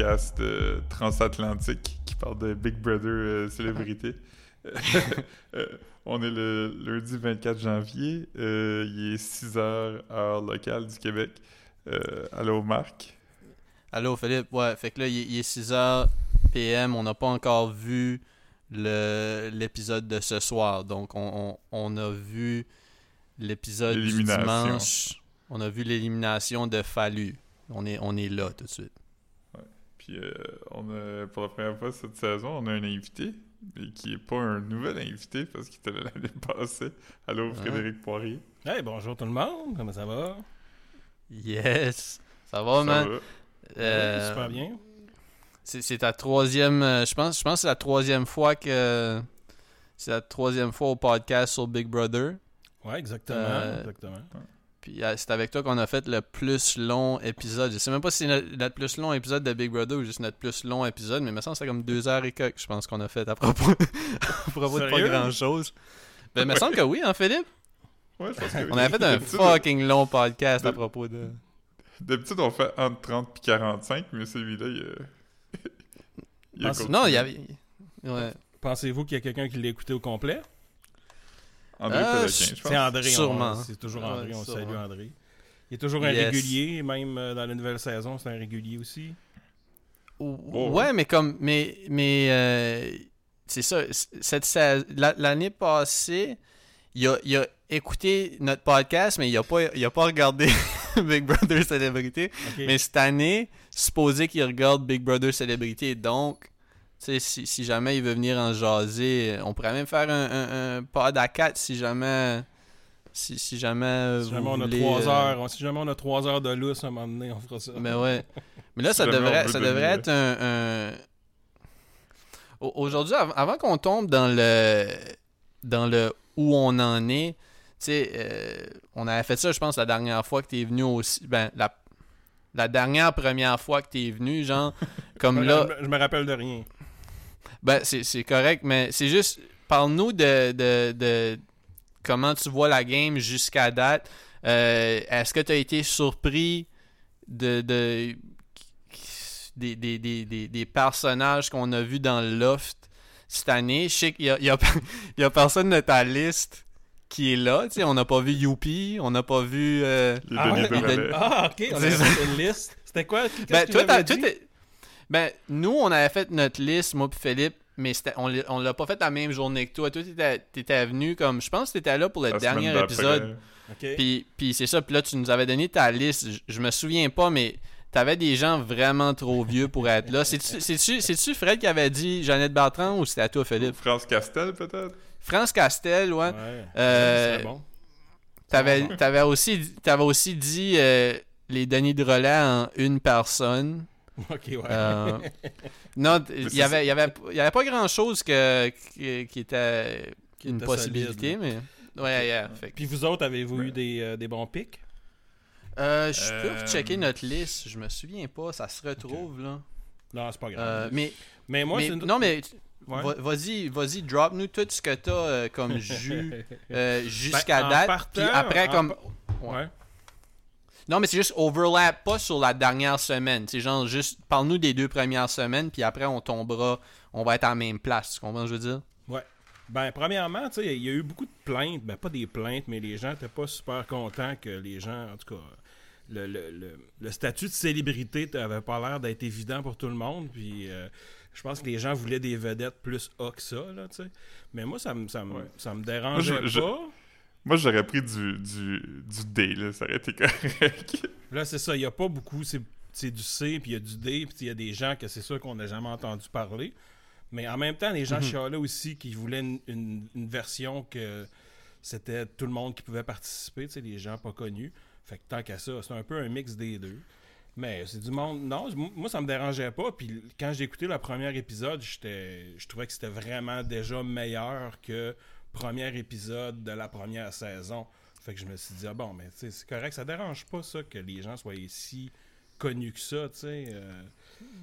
podcast euh, transatlantique qui parle de Big Brother euh, célébrité. Euh, on est le lundi 24 janvier. Euh, il est 6 heures heure locale du Québec. Euh, allô, Marc? Allô, Philippe? Ouais, fait que là, il, est- il est 6h PM. On n'a pas encore vu le- l'épisode de ce soir. Donc, on, on- on a vu l'épisode du dimanche. On a vu l'élimination de Fallu. On est, on est là tout de suite. Puis euh, on a, pour la première fois cette saison, on a un invité, mais qui est pas un nouvel invité parce qu'il était là l'année passée. Allô, Frédéric Poirier. Hey, bonjour tout le monde, comment ça va? Yes! Ça va, Ça man? va? Euh, super bien. C'est c'est ta troisième. euh, je pense, je pense que c'est la troisième fois que. C'est la troisième fois au podcast sur Big Brother. Ouais, exactement, euh, exactement. Puis euh, c'est avec toi qu'on a fait le plus long épisode. Je sais même pas si c'est notre, notre plus long épisode de Big Brother ou juste notre plus long épisode, mais il me semble que c'est comme deux heures et quelques, je pense qu'on a fait à propos, à propos de pas grand chose. Ben, il me semble que oui, hein, Philippe? Ouais, je pense que oui. On avait fait un fucking long podcast à propos de. D'habitude, on fait entre 30 et 45, mais celui-là, il a... il a. Non, il y avait. Ouais. Pensez-vous qu'il y a quelqu'un qui l'a écouté au complet? André Euh, je C'est. André, on- Sûrement. C'est toujours André, on sûrement. salue André. Il est toujours un Yes. régulier, même euh, dans la nouvelle saison, c'est un régulier aussi. Ou- Ouais, mais comme. Mais. mais euh, c'est ça. Cette, l'année passée, il a, il a écouté notre podcast, mais il a pas, il a pas regardé Big Brother Célébrité. Mais cette année, supposé qu'il regarde Big Brother Célébrité. Donc, si, si jamais il veut venir en jaser, on pourrait même faire un, un, un pod à 4 si jamais. Si, si jamais. si vous jamais on a voulez, trois euh, heures, on- si jamais on a trois heures de lousse à un moment donné, on fera ça. mais ouais. Mais là, Si ça devrait, ça devrait être un. un- Au- Aujourd'hui, av- avant qu'on tombe dans le. Dans le où on en est, tu sais, euh, on avait fait ça, je pense, la dernière fois que t'es venu aussi. Ben, la, la dernière première fois que t'es venu, genre, comme je, là. me- je me rappelle de rien. Ben, c'est c'est correct, mais c'est juste. Parle-nous de, de, de comment tu vois la game jusqu'à date. Euh, Est-ce que tu as été surpris de, de des, des, des, des, des personnages qu'on a vus dans le loft cette année? Je sais qu'il y a, il y y a personne de ta liste qui est là. Tu sais, on n'a pas vu Youpi, on n'a pas vu. euh, Les Ah, ouais. Ah, ok, on a une liste. C'était quoi? Qu'est-ce Ben, que toi, tu ben, nous, on avait fait notre liste, moi et Philippe, mais c'était- on l'a- on l'a pas fait la même journée que toi. Toi, t'étais étais venu comme. Je pense que t'étais là pour le La dernier épisode. Puis, puis c'est ça. Puis là, tu nous avais donné ta liste. Je, me souviens pas, mais t'avais des gens vraiment trop vieux pour être là. C'est-tu Fred qui avait dit Jeannette Bertrand ou c'était à toi, Philippe? France Castel, peut-être? France Castel, ouais. Ouais. Euh, C'est bon. T'avais t'avais aussi, t'avais aussi dit euh, les Denis de relais en une personne. Ok, ouais. Euh, non, il y avait, il y avait, il y avait pas grand chose que, qui, qui était Qui une était possibilité, mais. Ouais, yeah, fait que- Puis vous autres, avez-vous eu des, euh, des bons pics? Euh, je peux Euh, checker notre liste, je me souviens pas, ça se retrouve là. Non, c'est pas grave. Euh, mais, mais moi, mais- c'est une... non, mais Ouais. vas-y, vas-y, drop-nous tout ce que t'as euh, comme jus euh, jusqu'à Ben, en date. partant, puis après, en comme. Ouais. Non, mais c'est juste overlap, pas sur la dernière semaine. C'est genre juste, parle-nous des deux premières semaines, puis après on tombera, on va être à la même place. Tu comprends ce que je veux dire? Ben, premièrement, tu sais, il y a eu beaucoup de plaintes. Ben, pas des plaintes, mais les gens n'étaient pas super contents que les gens, en tout cas, le, le, le, le statut de célébrité avait pas l'air d'être évident pour tout le monde. Puis, euh, je pense que les gens voulaient des vedettes plus A que ça, là, tu sais. Mais moi, ça me, ça me, Ouais. ça me dérangeait Moi, je- je- pas. Moi, j'aurais pris du, du, du D, là. Ça aurait été correct. Là, c'est ça, il n'y a pas beaucoup, c'est du C, puis il y a du D, puis il y a des gens que c'est sûr qu'on n'a jamais entendu parler. Mais en même temps, les gens Mhm. chialaient aussi qui voulaient une, une- une version que c'était tout le monde qui pouvait participer, tu sais, les gens pas connus. Fait que tant qu'à ça, c'est un peu un mix des deux. Mais c'est du monde. Non, moi, ça me dérangeait pas. Puis quand j'ai écouté le premier épisode, je trouvais que c'était vraiment déjà meilleur que premier épisode de la première saison. Fait que je me suis dit, ah bon, mais c'est correct, ça dérange pas ça que les gens soient si connus que ça, tu sais, euh,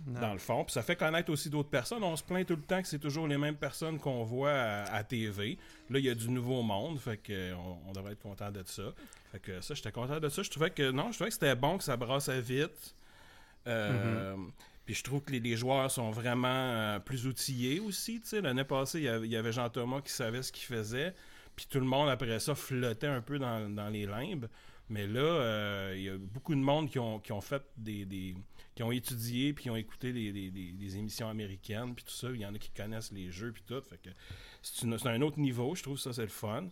dans le fond. Puis ça fait connaître aussi d'autres personnes. On se plaint tout le temps que c'est toujours les mêmes personnes qu'on voit à, à TV. Là, il y a du nouveau monde, fait que euh, on, on devrait être content de ça. Fait que ça, j'étais content de ça. Je trouvais que non, je trouvais que c'était bon, que ça brassait vite. Euh, Mm-hmm. Puis je trouve que les, les joueurs sont vraiment euh, plus outillés aussi. L'année passée, il y avait- il y avait Jean Thomas qui savait ce qu'il faisait. Puis tout le monde, après ça, flottait un peu dans, dans les limbes. Mais là, euh, il y a beaucoup de monde qui ont, qui ont fait des, des- qui ont étudié puis qui ont écouté des, des- des- émissions américaines puis tout ça. Il y en a qui connaissent les jeux puis tout. Fait que c'est un autre niveau. Je trouve ça c'est le fun.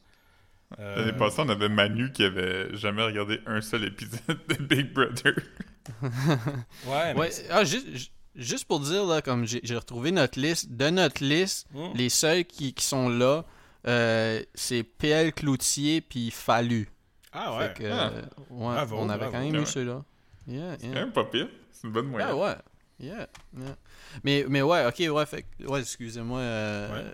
Euh, L'année passée, on avait Manu qui avait jamais regardé un seul épisode de Big Brother. Ouais, mais Ouais, ah, juste, ju- juste pour dire, là, comme j'ai retrouvé notre liste, de notre liste, Hmm. les seuls qui, qui sont là, euh, c'est PL Cloutier puis Fallu. Ah ouais. Que, Ah. euh, ouais, Bravo, on avait bravo. quand même Ouais. eu ceux-là. Yeah, C'est quand même pas pire. C'est une bonne moyenne. Ah ouais. Yeah, yeah. Mais, mais ouais, ok, ouais, fait, ouais excusez-moi. euh, Ouais.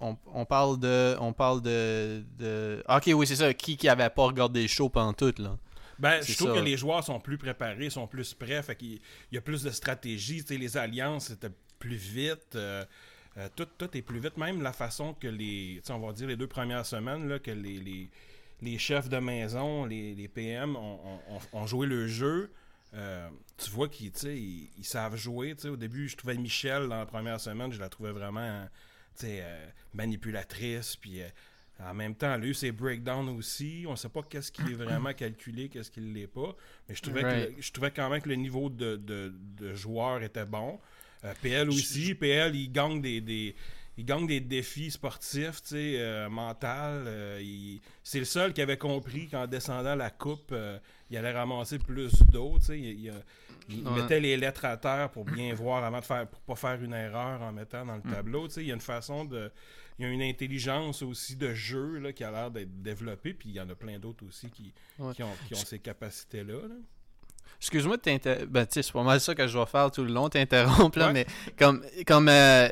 on, on parle de. On parle de. de... ah, Ok, oui, c'est ça. Qui qui avait pas regardé le show pendant tout, là. Ben, je trouve ça. que les joueurs sont plus préparés, sont plus prêts. Fait qu'il y a plus de stratégie. Les alliances étaient plus vite. euh, euh, tout, tout est plus vite. Même la façon que les. on va dire les deux premières semaines, là, que les, les, les chefs de maison, les, les PM ont, ont- joué le jeu. Euh, tu vois qu'ils ils, ils savent jouer. Au début, je trouvais Michel dans la première semaine, je la trouvais vraiment manipulatrice. Puis en même temps, eu ses breakdowns aussi. On sait pas qu'est-ce qui est vraiment calculé, qu'est-ce qui ne l'est pas. Mais je trouvais, que Right. je trouvais quand même que le niveau de, de, de joueur était bon. Euh, PL aussi. PL, il gagne des, des, il gagne des défis sportifs, tu sais, euh, mental. euh, il- c'est le seul qui avait compris qu'en descendant la coupe, il allait ramasser plus d'eau, tu sais. Il, il, il Ouais. mettait les lettres à terre pour bien voir avant de faire, pour pas faire une erreur en mettant dans le tableau, tu sais. Il y a une façon de, il y a une intelligence aussi de jeu là, qui a l'air d'être développée, puis il y en a plein d'autres aussi qui, Ouais. qui, ont, qui ont ces capacités-là. là. Excuse-moi de t'interrompre. Ben, c'est pas mal ça que je vais faire tout le long, t'interrompre, là, Ouais. mais comme. comme euh,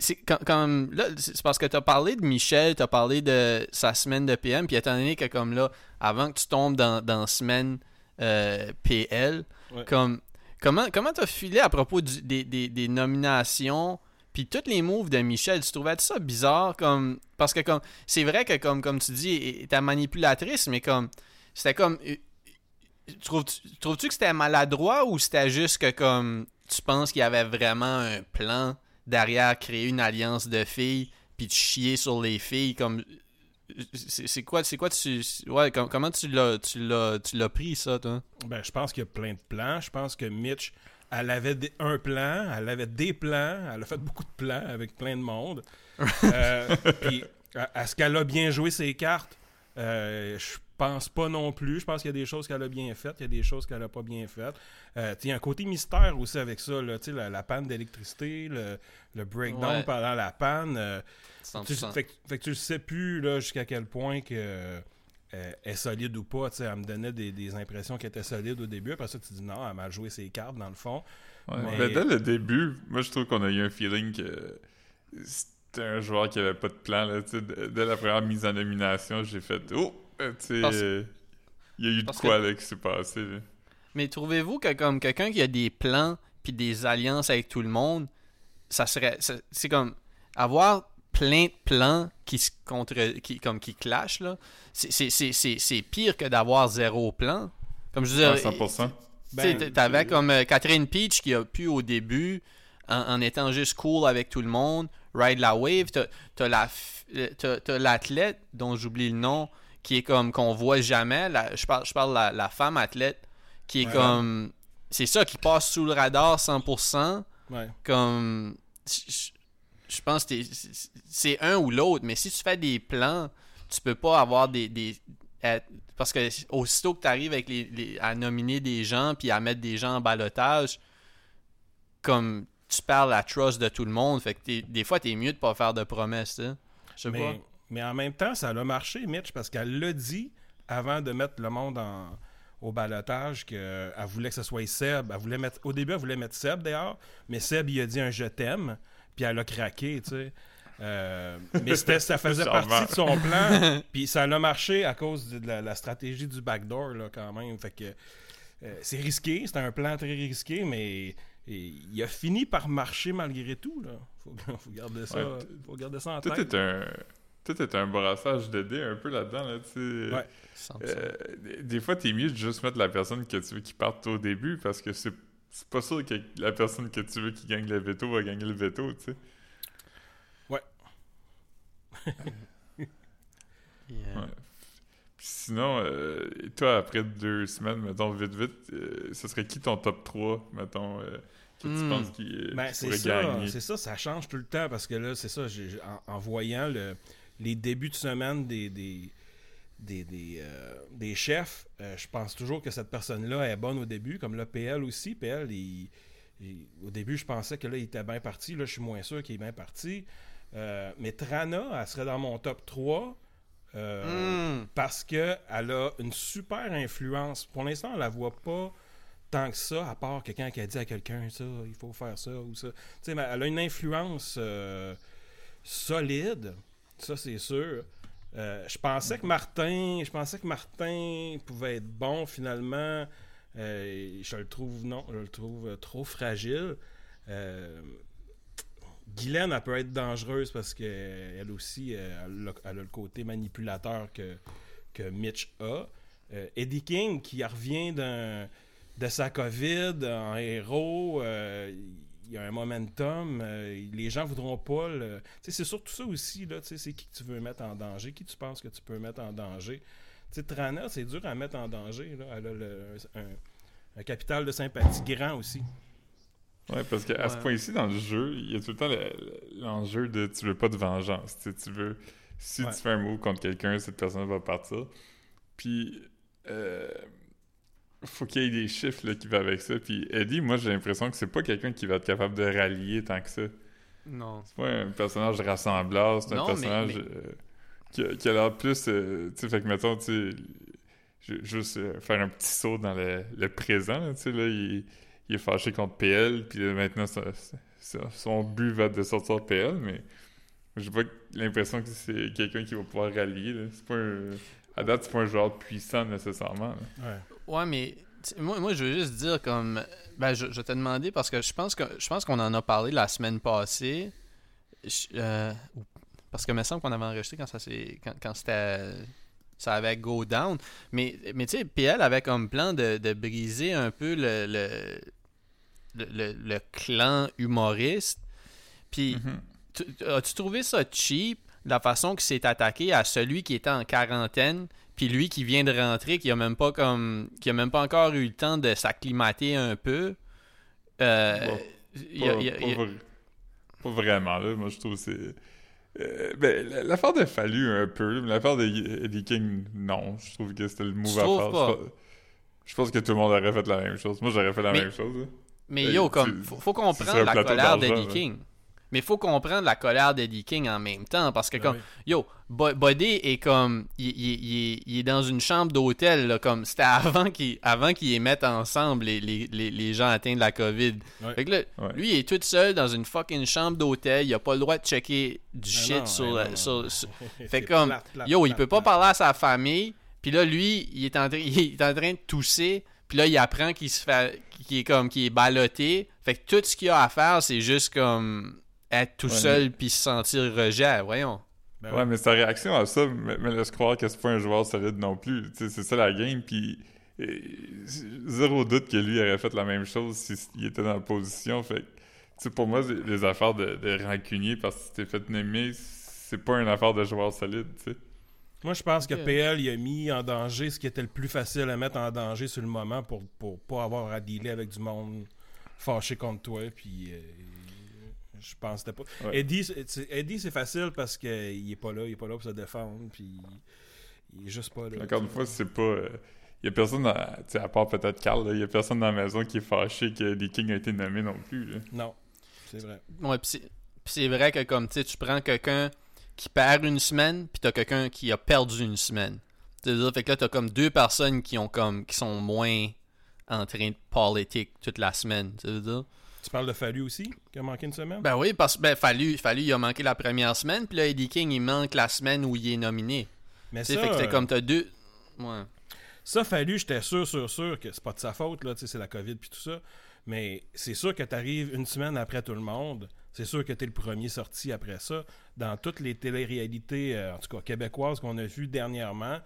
c'est comme, comme- là c'est parce que t'as parlé de Michel t'as parlé de sa semaine de PM puis étant donné que comme là avant que tu tombes dans, dans semaine euh, PL Ouais. comme comment comment t'as filé à propos du- des, des, des nominations puis tous les moves de Michel tu trouvais ça bizarre comme parce que comme c'est vrai que comme comme tu dis était manipulatrice mais comme c'était comme Trouves-tu que c'était maladroit ou c'était juste que comme tu penses qu'il y avait vraiment un plan derrière créer une alliance de filles puis de chier sur les filles comme c'est quoi c'est quoi tu ouais com- comment tu l'as tu l'as tu l'as pris ça toi? Ben, je pense qu'il y a plein de plans. Je pense que Mitch, elle avait des- un plan, elle avait des plans, elle a fait beaucoup de plans avec plein de monde. Euh, Puis, est-ce qu'elle a bien joué ses cartes? Euh, je pense pas non plus. Je pense qu'il y a des choses qu'elle a bien faites, il y a des choses qu'elle a pas bien faites. Euh, il y a un côté mystère aussi avec ça, là, la, la panne d'électricité, le, le breakdown Ouais. pendant la panne. euh, tu, 100%. fait, que- fait que tu ne sais plus jusqu'à quel point que, euh, elle est solide ou pas. tu sais, Elle me donnait des, des impressions qu'elle était solide au début. Après ça, tu dis non, elle a mal joué ses cartes dans le fond. Ouais. Mais- Mais dès le début, moi je trouve qu'on a eu un feeling que c'était un joueur qui avait pas de plan. Là, tu sais. dès dès la première mise en nomination, j'ai fait Oh! euh, tu sais, Parce- euh, il y a eu de parce quoi que- là, qui s'est passé. là. mais trouvez-vous que comme quelqu'un qui a des plans puis des alliances avec tout le monde ça serait c'est comme avoir plein de plans qui se contre qui comme qui clashent là c'est- c'est c'est- c'est c'est pire que d'avoir zéro plan comme je À 100%. Tu sais, Ben, t'avais comme euh, Catherine Peach qui a pu au début, en, en étant juste cool avec tout le monde, ride la wave. T'as t'as la euh, t'as- t'as l'athlète dont j'oublie le nom, qui est comme qu'on voit jamais. La- je parle, je parle de la, la femme athlète qui est Ouais. comme. C'est ça qui passe sous le radar 100%. Ouais. Comme. Je je pense que c'est- un ou l'autre, mais si tu fais des plans, tu peux pas avoir des. des parce que aussitôt que tu arrives avec les, les- à nominer des gens puis à mettre des gens en balotage, comme tu perds la trust de tout le monde, fait que des fois, t'es mieux de pas faire de promesses, tu. Je sais pas. Mais, mais en même temps, ça a marché, Mitch, parce qu'elle l'a dit avant de mettre le monde en- au balotage qu'elle voulait que ce soit Seb. Elle voulait mettre, au début, elle voulait mettre Seb dehors, mais Seb, il a dit un je t'aime, puis elle a craqué, tu sais. Euh, mais c'était- ça faisait partie de son plan, puis ça a marché à cause de la, la stratégie du backdoor, là, quand même. Fait que euh, c'est risqué, c'était un plan très risqué, mais et il a fini par marcher malgré tout, là. Faut, faut garder ça, Ouais, faut garder ça en Tout tête. est un. Tout est un brassage de dés un peu là-dedans, là, tu sais. Ouais. 100%. Euh, des- des fois, t'es mieux de juste mettre la personne que tu veux qui parte au début parce que c'est c'est pas sûr que la personne que tu veux qui gagne le veto va gagner le veto, tu sais. Ouais. Yeah. Ouais. Puis sinon, euh, toi, après deux semaines, mettons, vite, vite, euh, ce serait qui ton top 3, mettons, euh, que tu Hmm. penses qui, euh, Ben, qui c'est pourrait ça, gagner? c'est ça, ça change tout le temps parce que là, c'est ça, en, en voyant le- les débuts de semaine des, des, des, des, euh, des chefs, euh, je pense toujours que cette personne-là est bonne au début, comme le PL aussi. PL, il- il- au début, je pensais que là, il était bien parti. Là, je suis moins sûr qu'il est bien parti. Euh, mais Trana, elle serait dans mon top 3. euh, Mm. parce qu'elle a une super influence. Pour l'instant, on la voit pas tant que ça, à part quelqu'un qui a dit à quelqu'un ça, il faut faire ça ou ça. Tu sais, mais elle a une influence solide, ça c'est sûr. Euh, je pensais que Martin, je pensais que Martin pouvait être bon finalement. Euh, je le trouve non, je le trouve euh, trop fragile. Euh, Guylaine, elle peut être dangereuse parce qu'elle aussi, elle, a, elle a le côté manipulateur que, que Mitch a. Eddie King, qui revient de sa COVID en héros, il y a un momentum. euh, les gens voudront pas le. Tu sais, c'est surtout ça aussi, là. Tu sais, c'est qui que tu veux mettre en danger, qui tu penses que tu peux mettre en danger. Tu sais, Trana, c'est dur à mettre en danger, là. Elle a le- un, un capital de sympathie grand aussi. Ouais, parce qu'à ce point-ci, dans le jeu, il y a tout le temps le- l'enjeu de tu veux pas de vengeance. Tu, veux. Si Ouais. tu fais un move contre quelqu'un, cette personne va partir. Puis, euh, faut qu'il y ait des chiffres là, qui vont avec ça. Puis, Eddie, moi, j'ai l'impression que c'est pas quelqu'un qui va être capable de rallier tant que ça. Non. C'est pas un personnage rassembleur, c'est un mais- personnage mais- euh, qui, a, qui a l'air plus. euh, tu sais, fait que mettons, tu sais, juste euh, faire un petit saut dans le, le présent, tu sais, là, il, il est fâché contre PL, puis là, maintenant, ça- ça- son but va être de sortir PL, mais j'ai pas l'impression que c'est quelqu'un qui va pouvoir rallier, là. C'est pas un. À date, c'est pas un joueur puissant nécessairement. là. Ouais. Ouais, mais moi, moi, je veux juste dire comme. Ben, je, je t'ai demandé parce que je pense que je pense qu'on en a parlé la semaine passée. Je- euh, parce que il me semble qu'on avait enregistré quand ça s'est. Quand, quand c'était. Ça avait go down. Mais, mais tu sais, PL avait comme plan de, de briser un peu le, le, le, le- clan humoriste. Puis, Mhm. tu- as-tu trouvé ça cheap, la façon qu'il s'est attaqué à celui qui était en quarantaine, puis lui qui vient de rentrer, qui a même pas comme, qui a même pas encore eu le temps de s'acclimater un peu. Euh, Bon, il y a- Pas, il y a- pas il y a- vra- pas vraiment, là. Moi, je trouve que c'est. Euh, ben, l'affaire de Fallu, un peu. mais L'affaire de Eddie King, non. Je trouve que c'était le move Tu à faire. pas? Je pense- que tout le monde aurait fait la même chose. Moi, j'aurais fait la Mais- même chose. là. Mais Euh, yo, tu- comme, faut, comprendre la colère d'Eddie. King. Mais faut comprendre la colère d'Eddie King en même temps, parce que Ben comme, oui. yo, Buddy est comme, il, il- il est- il est dans une chambre d'hôtel, là, comme, c'était avant qu'ils avant les mettent ensemble, les, les, les, les gens atteints de la COVID. Fait que là, lui, il est tout seul dans une fucking chambre d'hôtel, il a pas le droit de checker du Ben shit non, sur, ben la- non, sur- non. sur- C'est Fait comme, plate, plate, Yo, il peut pas plate. parler à sa famille. Puis là, lui, il est en train, il est en train de tousser. Puis là, il apprend qu'il se fait, qu'il est comme, qu'il est ballotté. Fait que tout ce qu'il a à faire, c'est juste comme être tout Ouais, seul puis se sentir rejet. Voyons. Ben Ouais, mais sa réaction à ça me, me laisse croire que c'est pas un joueur solide non plus. C'est ça la game, puis euh, zéro doute que lui aurait fait la même chose s'il était dans la position. Fait que, tu sais, pour moi, les- affaires de, de rancunier parce que tu t'es fait nommer, c'est pas une affaire de joueur solide, tu sais. Moi, je pense que. PL il a mis en danger ce qui était le plus facile à mettre en danger sur le moment pour, pour pas avoir à dealer avec du monde fâché contre toi. Puis, euh, je pense que c'était pas. Ouais. Eddie, c'est- c'est- Eddie, c'est facile parce qu'il est pas là. Il est pas là pour se défendre. Puis, il est juste pas là. Encore une fois, c'est pas. Il y a personne, sais, à part peut-être Carl, il y a personne dans la maison qui est fâché que les Kings a été nommé non plus. là. Non, c'est vrai. Ouais, puis c'est- vrai que comme, tu sais, tu prends quelqu'un qui perd une semaine, puis t'as quelqu'un qui a perdu une semaine. C'est-à-dire, fait que là, t'as comme deux personnes qui ont comme, qui sont moins en train de politique toute la semaine. Tu veux dire? Tu parles de Fallu aussi, qui a manqué une semaine? Ben oui, parce que ben, fallu, fallu, il a manqué la première semaine, puis là, Eddie King, il manque la semaine où il est nominé. Mais ça, fait que euh, comme t'as deux. Ouais. Ça, Fallu, j'étais sûr, sûr, sûr que c'est pas de sa faute, là, c'est la COVID puis tout ça. Mais c'est sûr que tu arrives une semaine après tout le monde. C'est sûr que tu es le premier sorti après ça. Dans toutes les téléréalités, euh, en tout cas québécoises qu'on a vues dernièrement,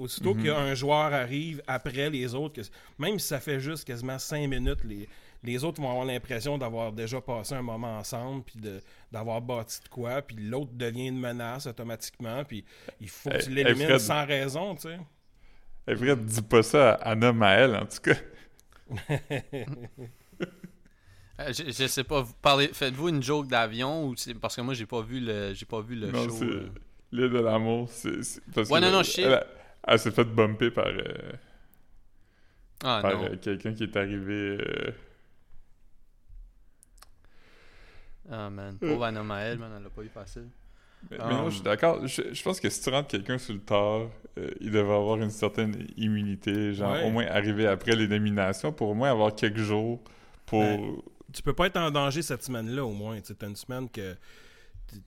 aussitôt Mhm. qu'un joueur arrive après les autres, que- même si ça fait juste quasiment 5 minutes, les, les autres vont avoir l'impression d'avoir déjà passé un moment ensemble, puis de- d'avoir bâti de quoi, puis l'autre devient une menace automatiquement, puis il faut que tu Hey, l'élimines hey, sans raison, tu sais. Eh, Fred, dis pas ça à Anna Maël, en tout cas. Euh, je, je sais pas, vous parlez, faites-vous une joke d'avion ou c'est parce que moi j'ai pas vu le j'ai pas vu le non, show. c'est euh. l'île de l'amour. c'est parce Ouais, que non, non, elle- je sais. Elle, elle s'est fait bumper par, euh, Ah par non. euh, quelqu'un qui est arrivé. euh, Ah man, pauvre Anna Maël, man, elle l'a pas eu facile. Mais, Um, mais non, je suis d'accord. Je, je pense que si tu rentres quelqu'un sur le tard, euh, il devrait avoir une certaine immunité, genre Ouais. au moins arriver après les nominations pour au moins avoir quelques jours pour. Ben, tu peux pas être en danger cette semaine-là, au moins. Tu as une semaine que.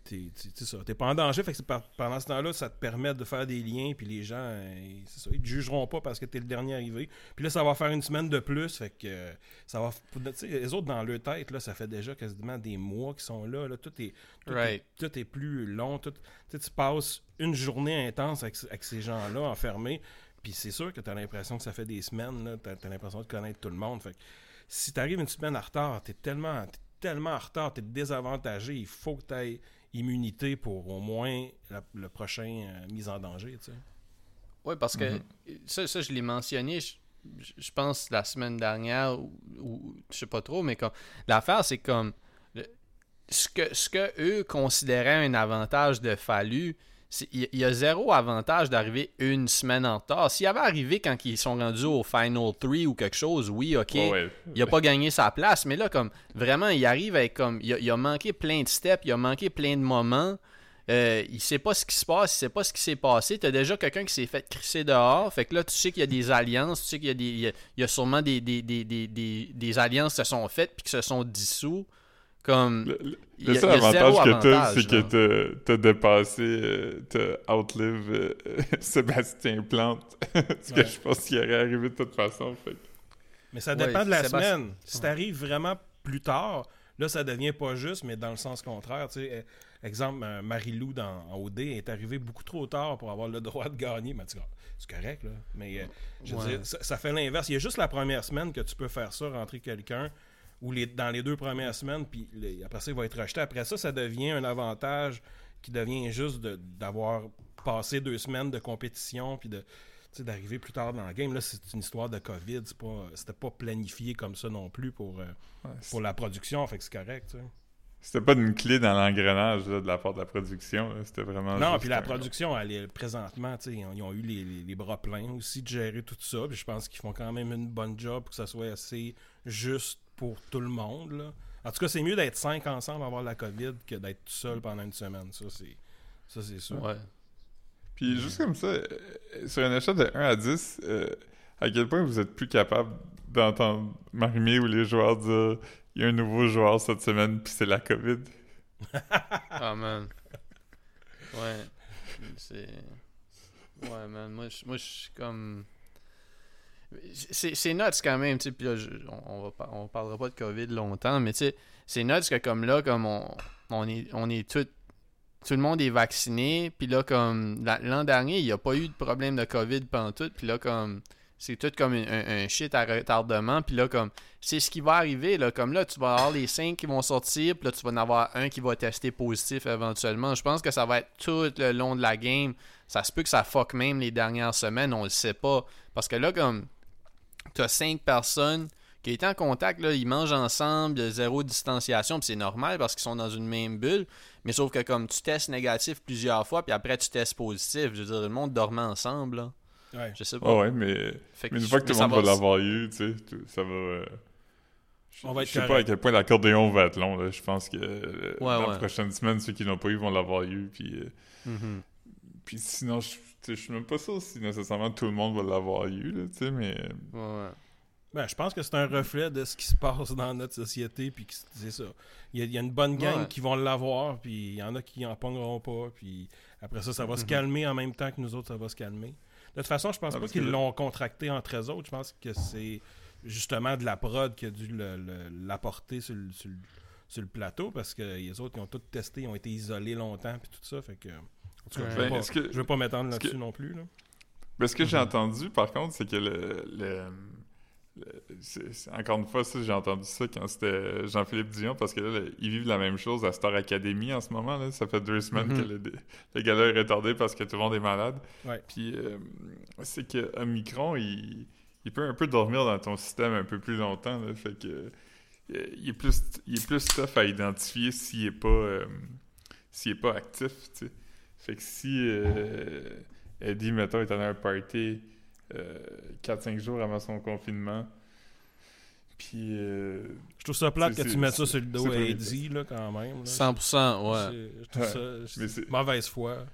T'es- pas en danger, fait que par- pendant ce temps-là, ça te permet de faire des liens, puis les gens, euh, ça, ils te jugeront pas parce que t'es le dernier arrivé. Puis là, ça va faire une semaine de plus, fait que euh, ça va. Tu sais, les autres, dans leur tête, là, ça fait déjà quasiment des mois qu'ils sont là. là. Tout, est, tout, Right. est, tout est plus long. Tout, tu passes une journée intense avec, avec ces gens-là enfermés, puis c'est sûr que t'as l'impression que ça fait des semaines, là, t'as, t'as l'impression de connaître tout le monde. Fait que si t'arrives une semaine en retard, t'es tellement, tellement en retard, t'es désavantagé, il faut que t'aies immunité pour au moins la- le prochain euh, mise en danger, tu sais. Oui, parce que Mhm. ça, ça, je l'ai mentionné, je, pense, la semaine dernière, ou, ou je sais pas trop, mais comme l'affaire, c'est comme le- ce que, ce que eux considéraient un avantage de Fallu, il y, a zéro avantage d'arriver une semaine en retard. S'il avait arrivé quand ils sont rendus au Final 3 ou quelque chose, oui, ok. Ouais, ouais. Il a pas gagné sa place, mais là, comme vraiment, il arrive avec comme. Il a, il a manqué plein de steps, il a manqué plein de moments. Euh, il sait pas ce qui se passe, il sait pas ce qui s'est passé. T'as déjà quelqu'un qui s'est fait crisser dehors. Fait que là, tu sais qu'il y a des alliances, tu sais qu'il y a des. Il y a, il y a sûrement des, des, des, des, des, des alliances qui se sont faites puis qui se sont dissous. Comme. Le, le- il le y a- seul avantage que t'as, c'est que t'as- dépassé, euh, t'as outlive euh, Sébastien Plante. Ce que Ouais. je pense qu'il aurait arrivé de toute façon. Fait. que- Mais ça Ouais, dépend de la Sébastien- semaine. Si t'arrives vraiment plus tard, là, ça devient pas juste, mais dans le sens contraire. Tu sais, eh, exemple, euh, Marie-Lou dans, en OD est arrivée beaucoup trop tard pour avoir le droit de gagner. Mais c'est correct, là. Mais euh, je veux Ouais. dire, ça, ça fait l'inverse. Il y a juste la première semaine que tu peux faire ça, rentrer quelqu'un, ou les, dans les deux premières semaines, puis les- après ça, il va être rejeté. Après ça, ça devient un avantage qui devient juste de- d'avoir passé deux semaines de compétition, puis de d'arriver plus tard dans le game. Là, c'est une histoire de COVID. c'est pas- C'était pas planifié comme ça non plus pour, euh, Ouais, pour la production. Fait que c'est correct. C'était pas une clé dans l'engrenage de la part de la production. C'était vraiment. Non, puis la un- production, elle est présentement, tu sais, ils ont, ils ont eu les, les- les bras pleins aussi de gérer tout ça. Puis je pense qu'ils font quand même une bonne job pour que ça soit assez juste pour tout le monde. Là. En tout cas, c'est mieux d'être cinq ensemble à avoir la COVID que d'être tout seul pendant une semaine. Ça, c'est ça c'est sûr. Ouais. Puis juste comme ça, euh, sur une échelle de 1 à 10, euh, à quel point vous êtes plus capable d'entendre Marimé ou les joueurs dire il y a un nouveau joueur cette semaine, puis c'est la COVID? Ah, man. Ouais. C'est. Ouais, man. Moi, je moi, je suis comme. C'est nuts quand même, tu sais. Puis là, on, on parlera pas de COVID longtemps, mais tu sais, c'est nuts que comme là, comme on, on est, on est tout. Tout le monde est vacciné, puis là, comme la- l'an dernier, il n'y a pas eu de problème de COVID pendant tout, puis là, comme c'est tout comme un shit à retardement, puis là, comme c'est ce qui va arriver, là, comme là, tu vas avoir les cinq qui vont sortir, puis là, tu vas en avoir un qui va tester positif éventuellement. Je pense que ça va être tout le long de la game. Ça se peut que ça fuck même les dernières semaines, on le sait pas. Parce que là, comme tu as cinq personnes qui étaient en contact, là, ils mangent ensemble, il y a zéro distanciation, puis c'est normal parce qu'ils sont dans une même bulle. Mais sauf que comme tu testes négatif plusieurs fois, puis après tu testes positif, je veux dire, le monde dormait ensemble, là. Ouais. Je sais pas. Ah ouais, mais, une fois que tout le monde va l'avoir eu, tu sais, tout- ça va. euh, je- On va être je sais pas à quel point l'accordéon va être long. Là. Je pense que euh, Ouais, la ouais. prochaine semaine, ceux qui l'ont pas eu vont l'avoir eu. Puis, euh, Mhm. puis sinon, je je suis même pas sûr si nécessairement tout le monde va l'avoir eu, là, tu sais, mais. Ouais, ouais. Ben, je pense que c'est un reflet de ce qui se passe dans notre société, puis que c'est ça. Il y, a, il y a une bonne gang Ouais. qui vont l'avoir, puis il y en a qui en pogneront pas, puis après ça, ça va se Mhm. calmer en même temps que nous autres, ça va se calmer. De toute façon, je pense Ah, pas qu'ils que l'ont contracté entre eux autres. Je pense que c'est justement de la prod qui a dû l'apporter sur le, sur, le, sur le plateau, parce que les autres, ils ont tout testé, ils ont été isolés longtemps, puis tout ça, fait que... En tout cas, Ouais. je, veux Ben, que- veux pas m'étendre là-dessus que- non plus. Là. Mais ce que j'ai Mhm. entendu, par contre, c'est que le. encore une fois, ça, j'ai entendu ça quand c'était Jean-Philippe Dion, parce que là, ils vivent la même chose à Star Academy en ce moment. Là. Ça fait deux semaines Mhm. que le, le gala est retardé parce que tout le monde est malade. Ouais. Puis euh, c'est que Omicron, il, il peut un peu dormir dans ton système un peu plus longtemps. là. fait que euh, il est plus il est plus tough à identifier s'il est pas euh, s'il est pas actif. Fait que si euh, Eddie, mettons, est allé à un party euh, 4-5 jours avant son confinement, puis euh, Je trouve ça plate que tu mettes ça sur le dos à Eddie, là, quand même. là. 100%, ouais. Je- trouve Ouais. ça Mais c'est mauvaise foi.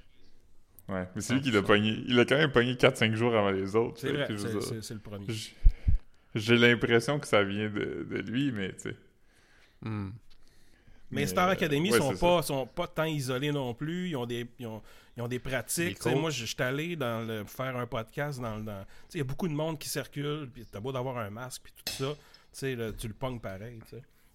ouais, mais c'est lui qui l'a pogné. Il a quand même pogné 4-5 jours avant les autres. C'est vrai, c'est- le premier. J'ai l'impression que ça vient de, de lui, mais tu sais. Hmm. Mais Mais, Star euh, Academy ouais, sont pas sont pas tant isolés non plus. Ils ont des ils ont, ils ont des pratiques. Moi, je je suis allé dans le, faire un podcast dans, le- dans tu sais, il y a beaucoup de monde qui circule. Puis t'as beau d'avoir un masque puis tout ça, tu sais, là, tu le pognes pareil.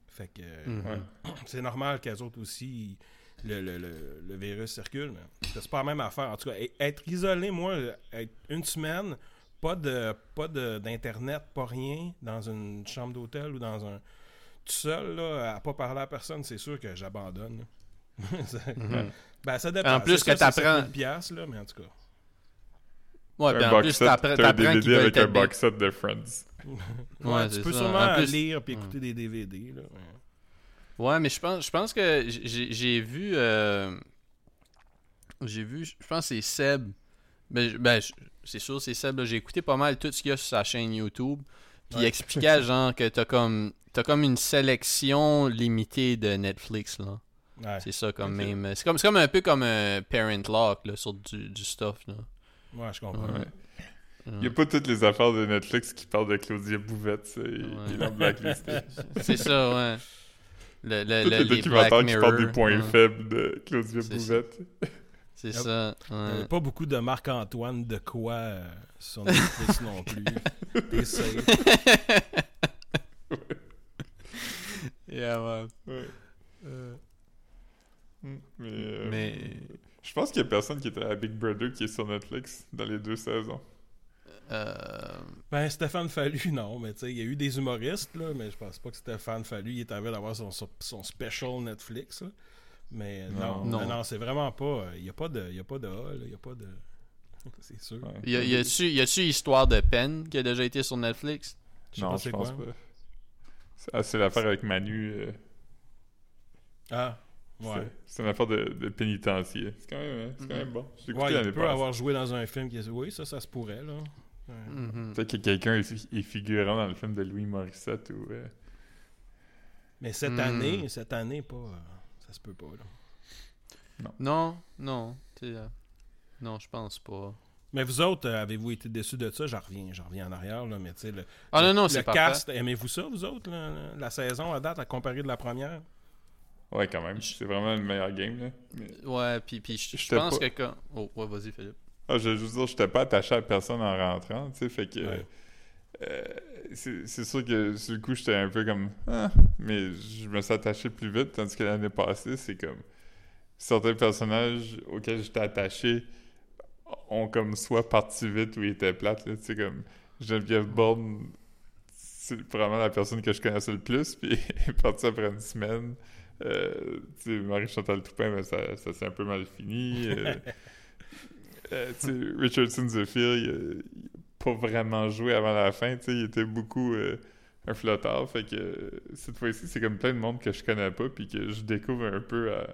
Fait que Mhm. Ouais. c'est normal qu'elles autres aussi le, le, le, le virus circule. Mais c'est pas la même affaire. En tout cas, être isolé, moi, être une semaine, pas de pas de- d'internet, pas rien, dans une chambre d'hôtel ou dans un tout seul, là, à pas parler à personne, c'est sûr que j'abandonne. Mhm. ben, ça dépend. En plus que t'apprends- 7000 piastres, là, mais en tout cas. Ouais, en box plus, set, t'apprends t'apprends DVD avec un box set de Friends. Ouais, Ouais, tu c'est peux ça. sûrement plus- lire puis écouter des DVD. Là, Ouais, mais je pense, je pense que j'ai j'ai vu. euh, j'ai vu, je pense que c'est Seb. Ben, ben, c'est sûr, c'est Seb. là. J'ai écouté pas mal tout ce qu'il y a sur sa chaîne YouTube. Puis Ouais. expliquait, genre, que t'as comme, t'as comme une sélection limitée de Netflix, là. Ouais. C'est ça, comme même. C'est comme, c'est comme un peu comme un Parent Lock, là, sur du, du stuff, là. Ouais, je comprends. Ouais. Il n'y a pas toutes les affaires de Netflix qui parlent de Claudia Bouvette. ça, Il Ouais. il l'a blacklisté. C'est ça, ouais. Le, le, Tous le- les les documentaires Black qui Mirror. parlent des points ouais. faibles de Claudia. Bouvette. C'est Yep. ça. Il y avait Ouais. pas beaucoup de Marc-Antoine de quoi euh, sur Netflix non plus. T'es safe. Yeah, ouais. Ouais. Euh, Mm, Mais, euh, Mais. je pense qu'il y a personne qui était à Big Brother qui est sur Netflix dans les deux saisons. Euh, Ben, Stéphane Fallu, non, mais tu sais, il y a eu des humoristes, là, mais je pense pas que Stéphane Fallu, il est en train d'avoir son, son, son special Netflix, là. Mais euh, non, Non. non, c'est vraiment pas. euh, Il n'y a pas de. Il y a pas de A, là, il y a pas de. c'est sûr. Ouais. y a- y a-tu y a-tu Histoire de peine qui a déjà été sur Netflix? Je sais Non, pas je c'est pense quoi. pas. C'est ah, c'est l'affaire avec Manu. euh, Ah, c'est- ouais. C'est une affaire de, de pénitencier. C'est quand même, hein, c'est quand même bon. J'ai écouté Ouais, il l'année peut passée. avoir joué dans un film qui est. Oui, ça, ça se pourrait, là. Ouais. Mhm. Peut-être que quelqu'un est, fi- est figurant dans le film de Louis Morissette ou. euh, Mais cette Hmm. année, cette année, pas. Ça se peut pas, là. Non, non. t'sais, euh, non, je pense pas. Mais vous autres, euh, avez-vous été déçus de ça? J'en reviens, j'en reviens en arrière, là, mais tu sais, le, Ah non, non, le c'est pas cast, aimez-vous ça, vous autres, là, la, saison à date, à comparer de la première? Ouais, quand même. C'est vraiment le meilleur game, là. Mais- Ouais, puis, puis je pense pas- que quand... Oh, ouais, vas-y, Philippe. Ah, je veux juste dire, j'étais pas attaché à personne en rentrant, tu sais, fait que... Ouais. euh, c'est sûr que sur le coup, j'étais un peu comme... Ah, mais je me suis attaché plus vite, tandis que l'année passée, c'est comme... Certains personnages auxquels j'étais attaché ont comme soit parti vite ou étaient plates, tu sais, comme... Geneviève Bourne, c'est probablement la personne que je connaissais le plus, puis elle est partie après une semaine. Euh, tu sais, Marie-Chantal Toupin, ben, ça, ça s'est un peu mal fini. euh, euh, tu sais, Richardson Zephyr, il, il pas vraiment joué avant la fin, tu sais, il était beaucoup euh, un flotteur, fait que cette fois-ci, c'est comme plein de monde que je connais pas, puis que je découvre un peu à...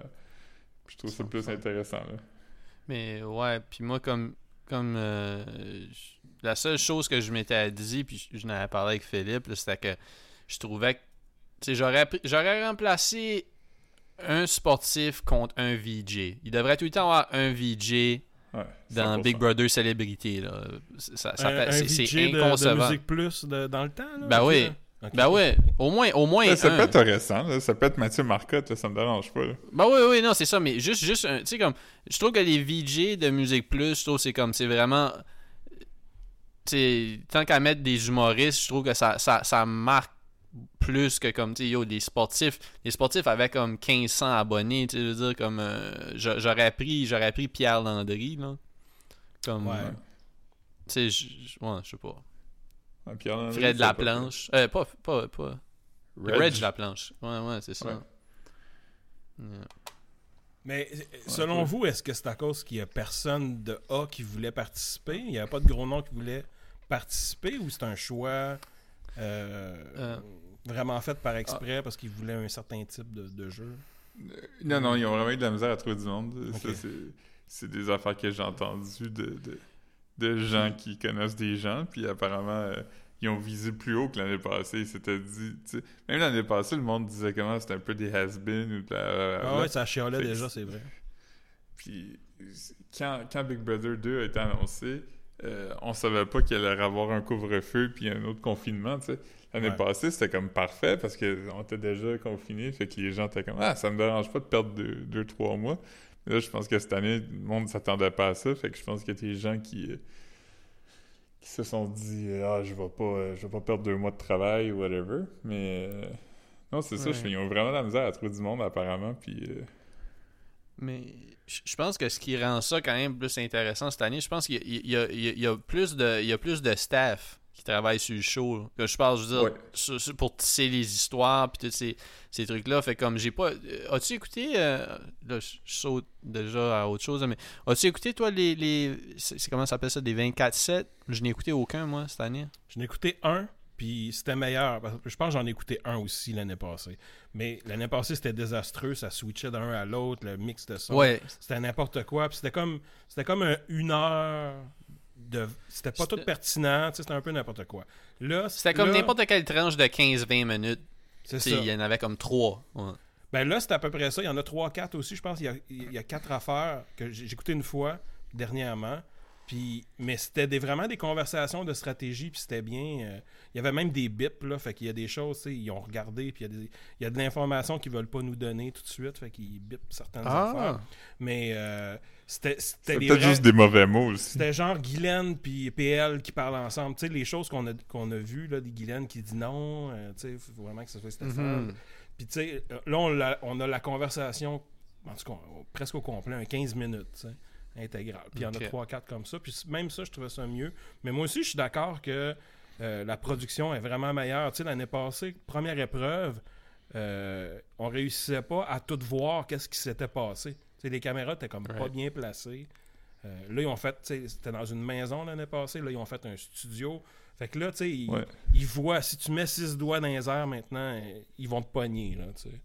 Je trouve ça le plus intéressant, là. Mais ouais, puis moi, comme. comme euh, la seule chose que je m'étais dit, puis je, n'avais parlé avec Philippe, c'était que je trouvais que. Tu sais, j'aurais, j'aurais remplacé un sportif contre un VJ. Il devrait tout le temps avoir un VJ Ouais, dans 100%. Big Brother Célébrité. Là. Ça, ça un, fait, un c'est, VJ de- de, inconcevable. Musique Plus de- dans le temps, là? Ben oui. Ok. Ben ouais, au moins, au moins ça un. peut être récent, là. ça peut être Mathieu Marcotte, là, ça me dérange pas. là. Ben oui, oui, non, c'est ça, mais juste, juste tu sais, comme, je trouve que les VJ de Musique Plus, je trouve que c'est comme, c'est vraiment, tu sais, tant qu'à mettre des humoristes, je trouve que ça, ça, ça marque plus que comme, tu sais, yo, les sportifs, les sportifs avaient comme 1500 abonnés, tu veux dire, comme, euh, j'a- j'aurais pris, j'aurais pris Pierre Landry, là, comme, Ouais. sais, je ouais, je sais pas. Ah, Pierre-André, Fred c'est pas Laplanche. Euh, pas, pas, pas. Reg. Reg Laplanche. Ouais, ouais, c'est ça. Ouais. Mais euh, selon ouais. vous, est-ce que c'est à cause qu'il y a personne de A qui voulait participer? Il n'y avait pas de gros nom qui voulait participer ou c'est un choix? Euh, Euh. vraiment fait par exprès parce qu'ils voulaient un certain type de, de jeu Non, non, ils ont vraiment eu de la misère à trouver du monde. C'est- c'est des affaires que j'ai entendues de, de, de gens qui connaissent des gens, puis apparemment, euh, ils ont visé plus haut que l'année passée. Ils s'étaient dit... Même l'année passée, le monde disait comment c'était un peu des has-been ou de la... Ah ouais, ça chialait déjà, c'est- c'est vrai. Puis quand, quand Big Brother 2 a été annoncé, euh, on savait pas qu'il allait avoir un couvre-feu puis un autre confinement, tu sais. L'année Ouais. passée, c'était comme parfait parce qu'on était déjà confinés, fait que les gens étaient comme « Ah, ça me dérange pas de perdre deux, deux trois mois. » Mais là, je pense que cette année, le monde s'attendait pas à ça, fait que je pense qu'il y a des gens qui, euh, qui se sont dit « Ah, je vais pas je vais pas perdre deux mois de travail ou whatever. » Mais euh, non, c'est ça, Ouais. fais- ils ont vraiment la misère à trouver du monde apparemment, puis... euh, Mais je je pense que ce qui rend ça quand même plus intéressant cette année, je pense qu'il y, y a- y y plus de, il y a plus de staff qui travaille sur le show. Que je parle, je veux dire, Ouais. sur- sur- pour tisser les histoires puis tous ces, ces trucs-là. Fait comme j'ai pas. euh, As-tu écouté. euh, là, je je saute déjà à autre chose, mais as-tu écouté, toi, les. les c'est comment ça s'appelle ça Des 24-7 Je n'ai écouté aucun, moi, cette année. J'en ai écouté un, puis c'était meilleur. Parce que je pense que j'en ai écouté un aussi l'année passée. Mais l'année passée, c'était désastreux. Ça switchait d'un à l'autre, le mix de. Ouais. C'était n'importe quoi. Puis c'était comme, c'était comme un- une heure de. C'était pas tout C'était- pertinent. C'était un peu n'importe quoi. Là, C'était comme là, n'importe quelle tranche de 15-20 minutes. C'est ça. Il y en avait comme trois. Ouais. Ben là, c'est à peu près ça. Il y en a 3-4 aussi, je pense. Il y y a quatre affaires que j'ai j'ai écouté une fois dernièrement. Puis, mais c'était des, vraiment des conversations de stratégie, puis c'était bien. euh, il y avait même des bips, là. Fait qu'il y a des choses, tu sais, ils ont regardé, puis il y a, des- il y a de l'information qu'ils veulent pas nous donner tout de suite. Fait qu'ils bipent certaines affaires. Mais euh, c'était c'était peut-être juste des mauvais mots aussi. C'était genre Guylaine puis PL qui parlent ensemble. Tu sais, les choses qu'on a, qu'on a vues, là, des Guylaine qui dit non, euh, tu sais, faut vraiment que ce soit Stéphane. Mhm. Puis tu sais, là, on, l'a- on a la conversation, en tout cas, presque au complet, un 15 minutes, tu sais, intégrale. Puis il y en a 3-4 comme ça. Puis même ça, je trouvais ça mieux. Mais moi aussi, je suis d'accord que euh, la production est vraiment meilleure. Tu sais, l'année passée, première épreuve, euh, on réussissait pas à tout voir qu'est-ce qui s'était passé. Tu sais, les caméras étaient comme pas bien placées. Euh, là, ils ont fait, c'était dans une maison l'année passée. Là, ils ont fait un studio. Fait que là, tu sais, ils, Ouais. ils voient, si tu mets six doigts dans les airs maintenant, ils vont te pogner, là, tu sais.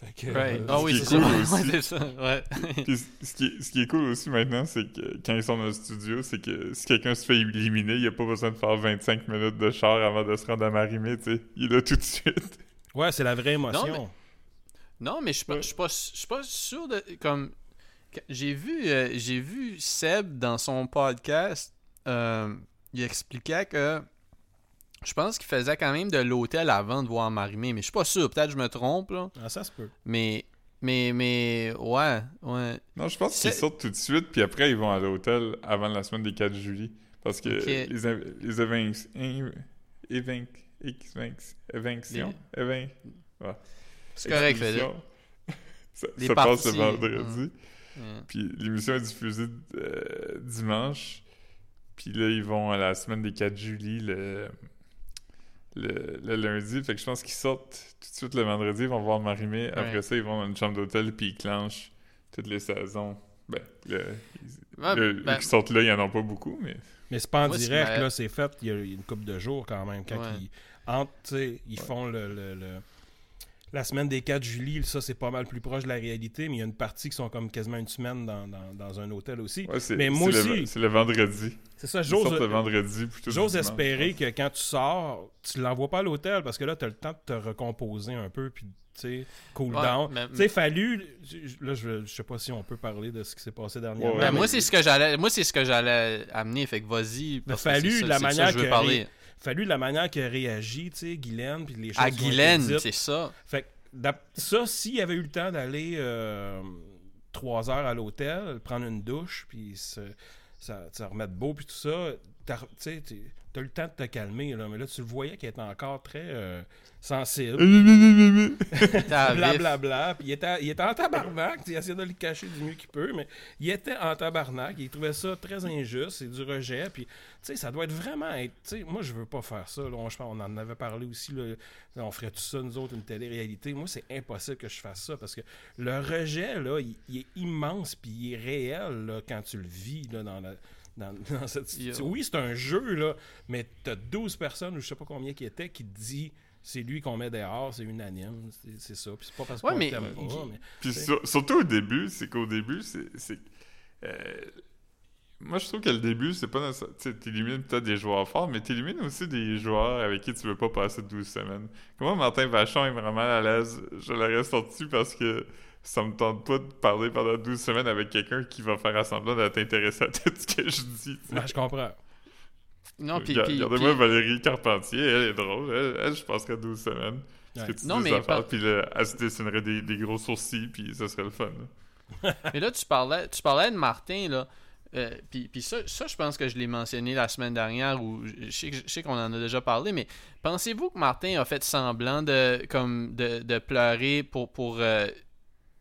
Fait que, Right. euh, oui, qui c'est est ça. cool Ouais, aussi. c'est ça. Ouais. Puis ce qui, est, ce qui est cool aussi maintenant, c'est que quand ils sont dans le studio, c'est que si quelqu'un se fait éliminer, il n'y a pas besoin de faire 25 minutes de char avant de se rendre à Marimé, tu sais. Il est là tout de suite. Ouais, c'est la vraie émotion. Non, Non, mais je suis pas, Ouais. je suis pas, je suis pas sûr de. Comme. J'ai vu, euh, j'ai vu Seb dans son podcast. euh, il expliquait que. Je pense qu'il faisait quand même de l'hôtel avant de voir Marimé, mais je suis pas sûr. Peut-être que je me trompe, là. Ah, ça se peut. Mais. Mais, mais. Ouais, ouais. Non, je pense qu'ils sortent tout de suite, puis après, ils vont à l'hôtel avant la semaine des 4 juillet. Parce que Ok. les, in- les in- évinc- évinc- évinctions... évin- ouais. C'est correct, Philippe. Expulsions. ça ça passe le vendredi. Puis l'émission est diffusée euh, dimanche. Puis là, ils vont à la semaine des 4 juillet le, le, le lundi. Fait que je pense qu'ils sortent tout de suite le vendredi. Ils vont voir Marimé. Après Ouais. ça, ils vont dans une chambre d'hôtel. Puis ils clenchent toutes les saisons. Ben, le, Ouais, le- ben- qui sortent là, il n'y en a pas beaucoup. Mais Mais c'est pas en Moi, direct, là, c'est fait. Il y a une couple de jours quand même. Quand Ouais. ils, entre, tu sais, ils Ouais. font le, le- le- La semaine des 4 juillet, ça, c'est pas mal plus proche de la réalité, mais il y a une partie qui sont comme quasiment une semaine dans, dans- dans un hôtel aussi. ouais, Mais moi aussi- c'est le vendredi. C'est ça, j'ose. sortent le vendredi. plutôt J'ose espérer que quand tu sors, tu l'envoies pas à l'hôtel parce que là, tu as le temps de te recomposer un peu puis tu sais, cool Ouais, down. mais- Tu sais, fallu. Là, je, je sais pas si on peut parler de ce qui s'est passé dernièrement. Ouais, Ben, mais- moi, c'est ce que j'allais, moi, c'est ce que j'allais amener. Fait que vas-y. que fallu c'est ça- la manière que je veux que parler. Fallu la manière qu'elle réagit, tu sais, Guylaine, puis les choses À Guylaine, c'est ça. Fait que ça, s'il avait eu le temps d'aller euh, trois heures à l'hôtel, prendre une douche, puis se, ça, remettre beau, puis tout ça, t'as eu le temps de te calmer, là, mais là, tu le voyais qu'il était encore très euh, sensible. T'es à vif. Blablabla. Puis il était, il était en tabarnak. Il essayait de le cacher du mieux qu'il peut, mais il était en tabarnak. Il trouvait ça très injuste. C'est du rejet. Puis, tu sais, ça doit être vraiment être. Tu sais, moi, je veux pas faire ça. là. On, je on en avait parlé aussi. Là. On ferait tout ça, nous autres, une télé-réalité. Moi, c'est impossible que je fasse ça parce que le rejet, là, il, il est immense. Puis il est réel, là, quand tu le vis, là, dans la. Dans, dans cette situation. Yo. Oui, c'est un jeu, là, mais t'as 12 personnes, ou je sais pas combien qui étaient, qui te dit c'est lui qu'on met dehors, c'est unanime, c'est- c'est ça. Puis c'est pas parce Ouais, qu'on mais t'aime pas, mais Puis sur- surtout au début, c'est qu'au début, c'est. c'est- euh, moi, je trouve que le début, c'est pas nécessaire- Tu sais, t'élimines peut-être des joueurs forts, mais t'élimines aussi des joueurs avec qui tu veux pas passer 12 semaines. Comment Martin Vachon est vraiment à l'aise, je l'aurais sorti parce que ça me tente pas de parler pendant 12 semaines avec quelqu'un qui va faire semblant d'être intéressé à tout ce que je dis. Ouais, je comprends. Non, puis. Regarde- puis- Regardez-moi puis- Valérie Carpentier, elle est drôle. Elle, elle, je passerais 12 semaines. Parce Ouais. que tu Non, mais des affaires, par- puis là, elle se dessinerait des, des gros sourcils, puis ça serait le fun. là. Mais là, tu parlais, tu parlais de Martin, là. Euh, puis puis ça, ça, je pense que je l'ai mentionné la semaine dernière, ou je sais, que- je sais qu'on en a déjà parlé, mais pensez-vous que Martin a fait semblant de, comme de, de pleurer pour, pour euh,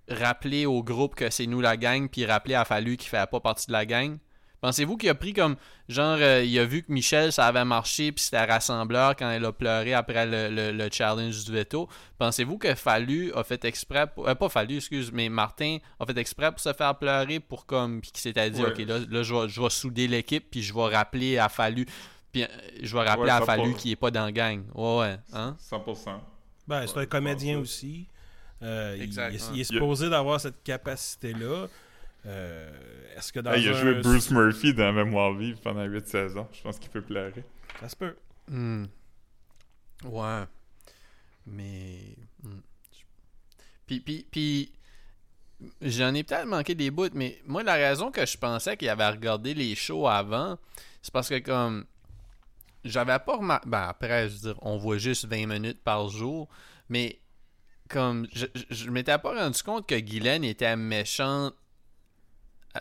rappeler au groupe que c'est nous la gang, puis rappeler à Fallu qu'il fait pas partie de la gang? Pensez-vous qu'il a pris comme, genre, euh, il a vu que Michel, ça avait marché, puis c'était rassembleur quand elle a pleuré après le, le- le challenge du veto? Pensez-vous que Fallu a fait exprès, pour- euh, pas Fallu, excuse, mais Martin a fait exprès pour se faire pleurer, pour comme, puis qu'il s'était dit, Ouais. ok, là, là je, vais, je vais souder l'équipe, puis je vais rappeler à Fallu, puis euh, je vais rappeler Ouais, à Fallu qu'il est pas dans la gang. Ouais, ouais, hein? 100%. Ben, c'est Ouais, un comédien aussi. Euh, il- Exact, il, est- ouais. il est supposé d'avoir cette capacité-là. Euh, Est-ce que dans Hey, il a un- joué Bruce Murphy dans Mémoire vive pendant 8 saisons. Je pense qu'il peut pleurer. Ça se peut. Hmm. Ouais. Mais. hmm. Puis, puis, puis j'en ai peut-être manqué des bouts, mais moi, la raison que je pensais qu'il avait regardé les shows avant, c'est parce que, comme. J'avais pas remarqué. Ben, après, je veux dire, on voit juste 20 minutes par jour, mais. Comme. Je, je, m'étais pas rendu compte que Guylaine était méchante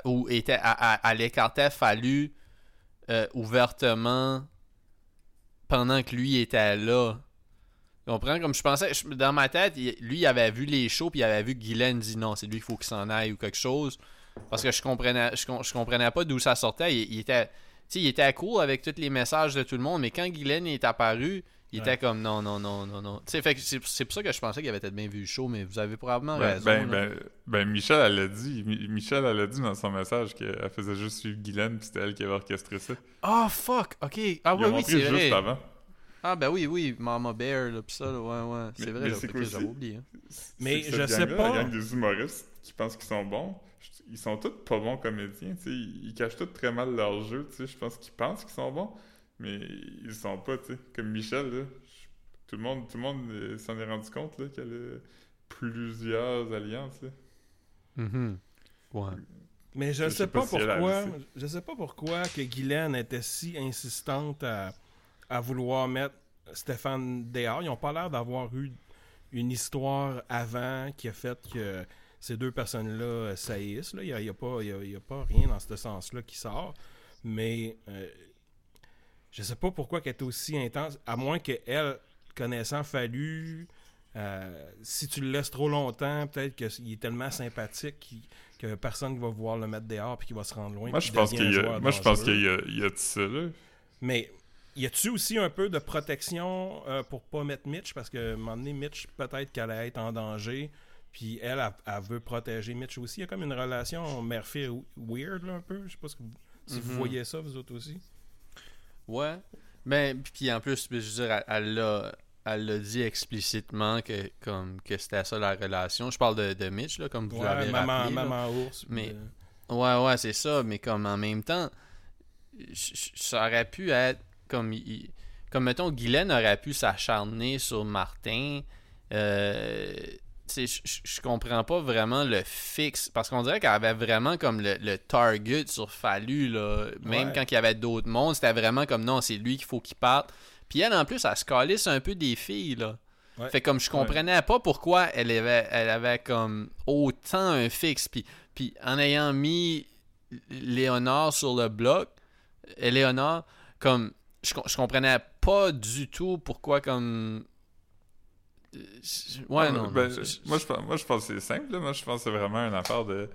ou était à, l'écartait fallu euh, ouvertement pendant que lui était là. Tu comprends? Comme je pensais, dans ma tête, lui, il avait vu les shows, puis il avait vu que Guylaine dit non, c'est lui qu'il faut qu'il s'en aille ou quelque chose. Parce que je comprenais, je, je comprenais pas d'où ça sortait. Il, il était, il était cool avec tous les messages de tout le monde, mais quand Guylaine est apparu, il Ouais. était comme non, non, non, non, non. Fait que c'est pour ça que je pensais qu'il avait peut-être bien vu le show, mais vous avez probablement Ben, raison. ben, ben, ben, Michel, elle l'a dit. Mi- Michel, elle a dit dans son message qu'elle faisait juste suivre Guylaine, puis c'était elle qui avait orchestré ça. Ah, fuck! Ok. Ah, oui, a oui, c'est juste vrai. avant. Ah, ben oui, oui, Mama Bear, là, pis ça, là, ouais, ouais. C'est vrai, j'avais oublié. hein. Mais je sais pas. La gang des humoristes qui pensent qu'ils sont bons, ils sont tous pas bons comédiens. tu sais. Ils, ils cachent tous très mal leur jeu. tu sais. Je pense qu'ils pensent qu'ils sont bons, mais ils sont pas. tu sais. Comme Michel, là, je- tout le monde, tout le monde euh, s'en est rendu compte là, qu'elle a plusieurs alliances. là. Mhm. Ouais. Mais je Je sais sais pas, si pourquoi. Je sais pas pourquoi que Guylaine était si insistante à, à vouloir mettre Stéphane dehors. Ils ont pas l'air d'avoir eu une histoire avant qui a fait que ces deux personnes-là saillissent. là. Il n'y a, y a pas- il y a- il y a pas rien dans ce sens-là qui sort. Mais euh, je sais pas pourquoi qu'elle est aussi intense, à moins qu'elle, connaissant Fallu, euh, si tu le laisses trop longtemps, peut-être qu'il est tellement sympathique qu'il que personne ne va vouloir le mettre dehors puis qu'il va se rendre loin. Moi, je pense qu'il y a, moi, je pense dangereux. qu'il y a, y a de ça. Là. Mais y a-tu aussi un peu de protection euh, pour pas mettre Mitch? Parce que à un moment donné, Mitch peut-être qu'elle allait être en danger. Puis elle, elle, elle veut protéger Mitch aussi. Il y a comme une relation mère-fille weird là, un peu. Je sais pas si vous, Mhm. voyez ça vous autres aussi. Ouais. Ben, puis en plus, je veux dire, elle- l'a elle l'a dit explicitement que, comme, que c'était ça la relation. Je parle de, de Mitch, là, comme vous Ouais, l'avez maman, rappelé. maman ours. Mais- Ouais, ouais, c'est ça, mais comme en même temps, ça aurait pu être comme. il- Comme mettons, Guylaine aurait pu s'acharner sur Martin. Euh, je- comprends pas vraiment le fixe. Parce qu'on dirait qu'elle avait vraiment comme le, le target sur Fallu, là. Même Ouais. quand il y avait d'autres mondes, c'était vraiment comme non, c'est lui qu'il faut qu'il parte. Puis elle, en plus, elle se calisse un peu des filles, là. Ouais. Fait comme je comprenais pas pourquoi elle avait, elle avait comme autant un fixe. Puis, puis en ayant mis Léonard sur le bloc, Léonard, comme je, je comprenais pas du tout pourquoi comme ouais non, non, Ben, moi, je pense, moi, je pense que c'est simple. là. Moi, je pense que c'est vraiment une affaire de.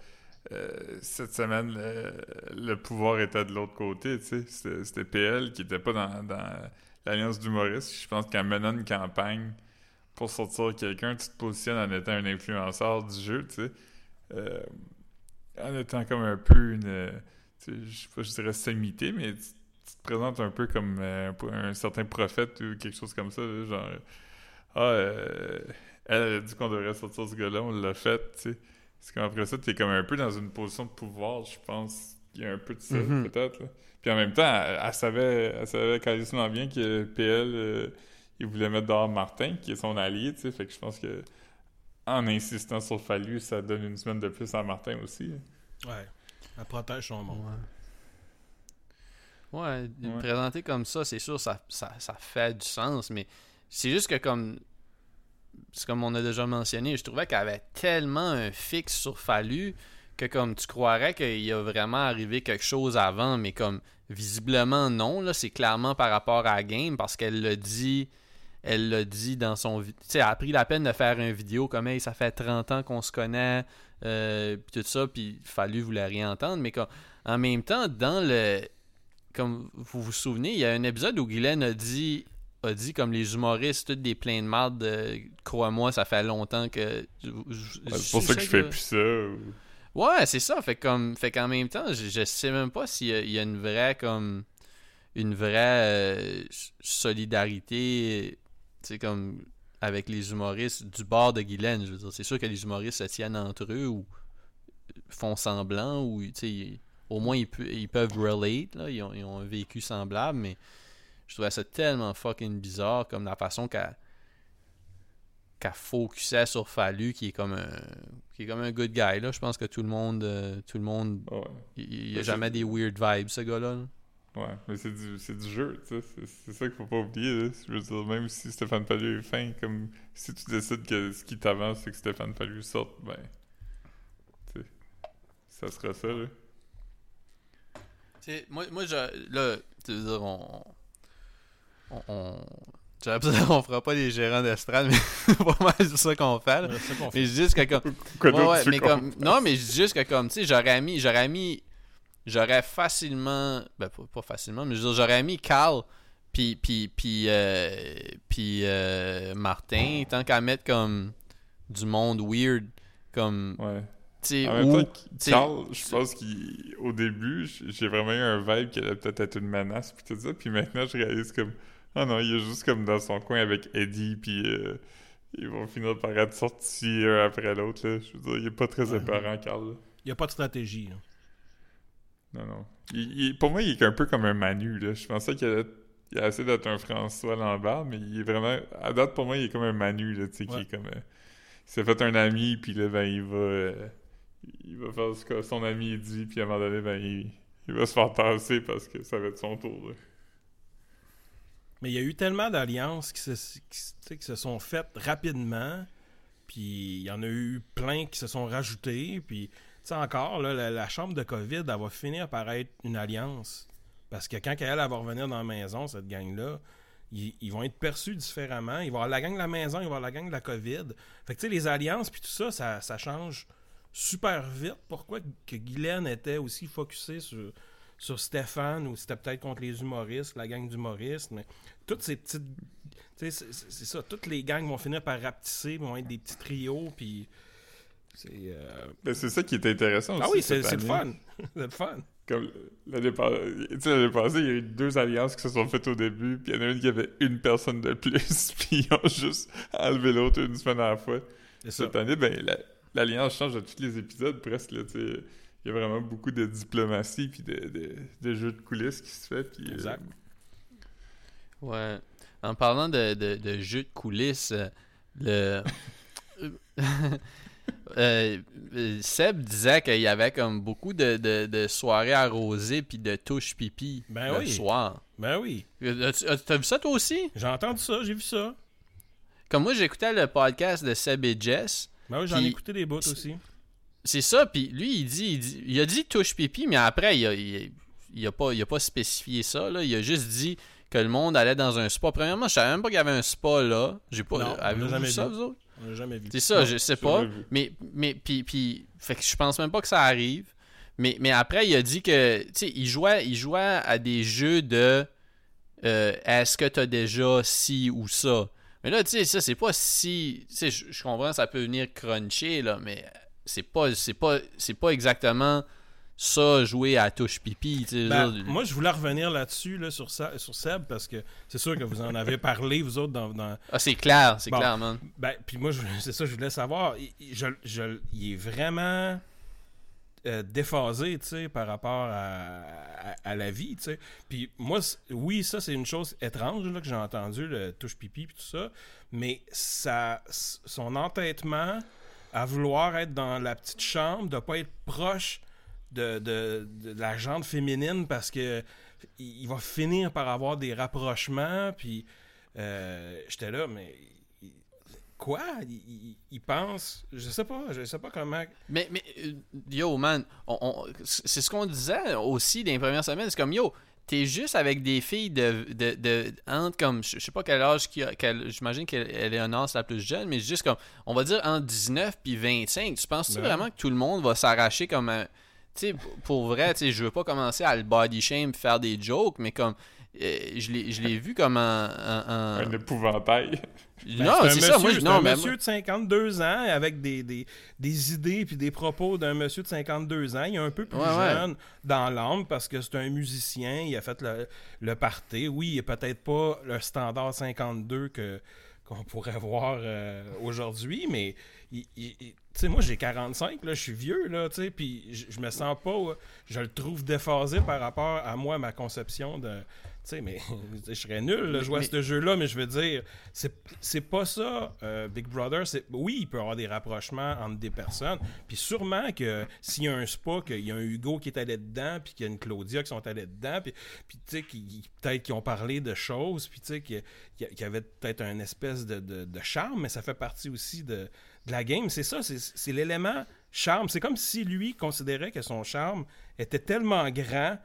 euh, cette semaine, le, le pouvoir était de l'autre côté. tu sais. C'était PL qui était pas dans, dans l'Alliance d'humoristes. Je pense qu'en menant une campagne pour sortir quelqu'un, tu te positionnes en étant un influenceur du jeu. tu sais. Euh, en étant comme un peu une. euh, je sais pas, je dirais sommité, mais tu, tu te présentes un peu comme euh, un certain prophète ou quelque chose comme ça. là, genre. Ah, euh, elle, a dit qu'on devrait sortir ce gars-là, on l'a fait, tu sais. Parce qu'après ça, t'es comme un peu dans une position de pouvoir, je pense. qu'il y a un peu de ça, Mhm. peut-être. Puis en même temps, elle, elle savait, elle savait quasiment bien que PL, euh, il voulait mettre dehors Martin, qui est son allié, tu sais. Fait que je pense que en insistant sur Fallu, ça donne une semaine de plus à Martin aussi. Ouais. Elle protège son monde. Ouais. Ouais, Ouais. présenter comme ça, c'est sûr, ça, ça, ça fait du sens, mais c'est juste que comme. Comme on a déjà mentionné, je trouvais qu'elle avait tellement un fixe sur Fallu que comme tu croirais qu'il y a vraiment arrivé quelque chose avant, mais comme visiblement non, là, c'est clairement par rapport à la game parce qu'elle l'a dit. Elle l'a dit dans son Tu sais, elle a pris la peine de faire une vidéo comme hey, ça fait 30 ans qu'on se connaît, euh, puis tout ça, puis Fallu voulait rien entendre, mais comme, en même temps, dans le comme vous vous souvenez, il y a un épisode où Guylaine a dit a dit comme les humoristes, des pleins de marde, euh, crois-moi, ça fait longtemps que. Ouais, c'est pour ça que je fais plus ça. ou- Ouais, c'est ça. Fait comme, fait qu'en même temps, je, je sais même pas s'il y, y a une vraie comme une vraie euh, solidarité, tu comme avec les humoristes du bord de Guylaine. Je veux dire, c'est sûr que les humoristes se tiennent entre eux ou font semblant ou tu sais, au moins ils, ils peuvent relate. Là, ils, ont, ils ont un vécu semblable, mais je trouvais ça tellement fucking bizarre comme la façon qu'elle qu'elle focusait sur Fallu qui est comme un qui est comme un good guy là je pense que tout le monde euh, tout le monde Ouais. il il y a Mais jamais des weird vibes ce gars là, Ouais, mais c'est du, c'est du jeu, tu sais. C'est, ça qu'il faut pas oublier, là. Je veux dire, même si Stéphane Fallu est fin, comme si tu décides que ce qui t'avance, c'est que Stéphane Fallu sorte, ben. Tu sais. Ça sera ça, là. T'sais, moi, moi je, là, tu veux dire, on. On. on fera pas des gérants d'estrade, mais c'est pas mal c'est ça qu'on fait. là. Ouais, c'est ça qu'on fait. Mais je dis juste que comme. Ouais, ouais, mais comme. Non, mais je dis juste que comme, tu sais, j'aurais mis. J'aurais mis. J'aurais facilement. Ben, pas, pas facilement, mais je veux dire, j'aurais mis Carl. Puis, puis, puis, euh, puis euh, Martin, tant qu'à mettre comme du monde weird, comme, Ouais. tu sais, En même ou, temps, t'sais, Carl, je pense qu'au début, j'ai vraiment eu un vibe qui allait peut-être être une menace, puis tout ça. Puis maintenant, je réalise comme. Ah non, il est juste comme dans son coin avec Eddie, puis euh, ils vont finir par être sortis un après l'autre. Je veux dire, il est pas très apparent, Carl. Il n'y a pas de stratégie. là. Non, non. Il- il- pour moi, il est un peu comme un Manu, là. Je pensais qu'il allait- il a essayé d'être un François Lambert, mais il est vraiment... À date, pour moi, il est comme un Manu, là, tu sais, qui est comme... euh, il s'est fait un ami, puis là, ben, il va... euh, il va faire ce que son ami dit, puis à un moment donné, ben, il, il va se faire tasser parce que ça va être son tour, là. Mais il y a eu tellement d'alliances qui se, sont faites rapidement. Puis il y en a eu plein qui se sont rajoutées. Puis, tu encore, la, chambre de COVID, elle va finir par être une alliance. Parce que quand elle, va revenir dans la maison, cette gang-là, ils, ils vont être perçus différemment. Il va y avoir la gang de la maison, il va y avoir la gang de la COVID. Fait que, tu sais, les alliances, puis tout ça, ça, ça change super vite. Pourquoi que Guylaine était aussi focusée sur, sur Stéphane, ou c'était peut-être contre les humoristes, la gang d'humoristes, mais toutes ces petites. Tu sais, c'est- ça. Toutes les gangs vont finir par rapetisser, vont être des petits trios, puis. C'est. euh, Ben, c'est ça qui est intéressant aussi. Ah oui, c'est cette le fun. c'est le fun. Comme l'année passée, il y a eu deux alliances qui se sont faites au début, puis il y en a une qui avait une personne de plus, puis ils ont juste enlevé l'autre une semaine à la fois. C'est ça. Cette année, ben, la- l'alliance change à tous les épisodes presque. Là. Il y a vraiment beaucoup de diplomatie puis de, de, de jeux de coulisses qui se fait. Puis, euh, Exact. Ouais. En parlant de, de, de jeux de coulisses, euh, le. Euh, Seb disait qu'il y avait comme beaucoup de, de, de soirées arrosées puis de touches pipi Ben le oui. soir. Ben oui. T'as vu ça toi aussi? J'ai entendu ça, j'ai vu ça. Comme moi, j'écoutais le podcast de Seb et Jess. Ben oui, j'en ai écouté des bouts aussi. C'est ça, puis lui, il dit, il dit- il a dit touche pipi, mais après, il a, il a- il a pas, il a pas spécifié ça, là. Il a juste dit que le monde allait dans un spa. Premièrement, je savais même pas qu'il y avait un spa là. J'ai pas. Non, on jamais vu ça, vu. vous autres? On l'a jamais vu. C'est ça, Non, je sais pas. Mais, mais puis, puis, fait que je pense même pas que ça arrive. Mais, mais après, il a dit que, tu sais, il jouait, il jouait à des jeux de euh, est-ce que t'as déjà ci ou ça? Mais là, tu sais, ça, c'est pas si. Tu sais, je je comprends, ça peut venir cruncher, là, mais c'est pas, c'est pas, c'est pas exactement ça, jouer à touche pipi. Ben, moi, je voulais revenir là-dessus, là, sur, ça, sur Seb, parce que c'est sûr que vous en avez parlé, vous autres, dans, dans, Ah, c'est clair, c'est Bon. clair, man. Ben, puis moi, c'est ça, je voulais savoir. Il, je, je- il est vraiment euh, déphasé, tu sais, par rapport à, à- à la vie, tu sais. Puis moi, oui, ça, c'est une chose étrange là, que j'ai entendu, le touche pipi puis tout ça, mais ça, son entêtement à vouloir être dans la petite chambre, de pas être proche de, de- la jante féminine parce que il va finir par avoir des rapprochements, puis euh, j'étais là, mais quoi? Il, pense, je sais pas, je sais pas comment. Mais, mais euh, yo, man, on- c'est ce qu'on disait aussi dans les premières semaines. C'est comme, yo, t'es juste avec des filles de, de, de entre comme, je sais pas quel âge, qu'il a- quel- j'imagine qu'elle est en âge la plus jeune, mais juste comme, on va dire entre 19 puis 25. Tu penses-tu Ouais. vraiment que tout le monde va s'arracher comme un. Tu sais, pour- pour vrai, tu sais, je veux pas commencer à le body shame faire des jokes, mais comme. Euh, je l'ai je l'ai vu comme un. un- un- Un épouvantail. Ben, non, un c'est ça. Moi, monsieur- je- c'est non, un mais monsieur de 52 ans avec des, des, des idées puis des propos d'un monsieur de 52 ans. Il est un peu plus Ouais, ouais. jeune dans l'âme parce que c'est un musicien. Il a fait le, le party. Oui, il est peut-être pas le standard 52 que qu'on pourrait voir euh, aujourd'hui, mais il- il- il- tu sais, moi j'ai 45, là, je suis vieux, là, tu sais, puis je, me sens pas, je le trouve déphasé par rapport à moi, ma conception de, sais, mais je serais nul, Mais- jouer à ce jeu-là, mais je veux dire, c'est pas ça, euh, Big Brother. Oui, il peut y avoir des rapprochements entre des personnes. Puis sûrement que s'il y a un spa, qu'il y a un Hugo qui est allé dedans, puis qu'il y a une Claudia qui sont allés dedans, puis, puis tu sais, qui- peut-être qu'ils ont parlé de choses, puis tu sais, qu'il y avait peut-être une espèce de, de- de charme, mais ça fait partie aussi de, de la game. C'est ça, c'est l'élément charme. C'est comme si lui considérait que son charme était tellement grand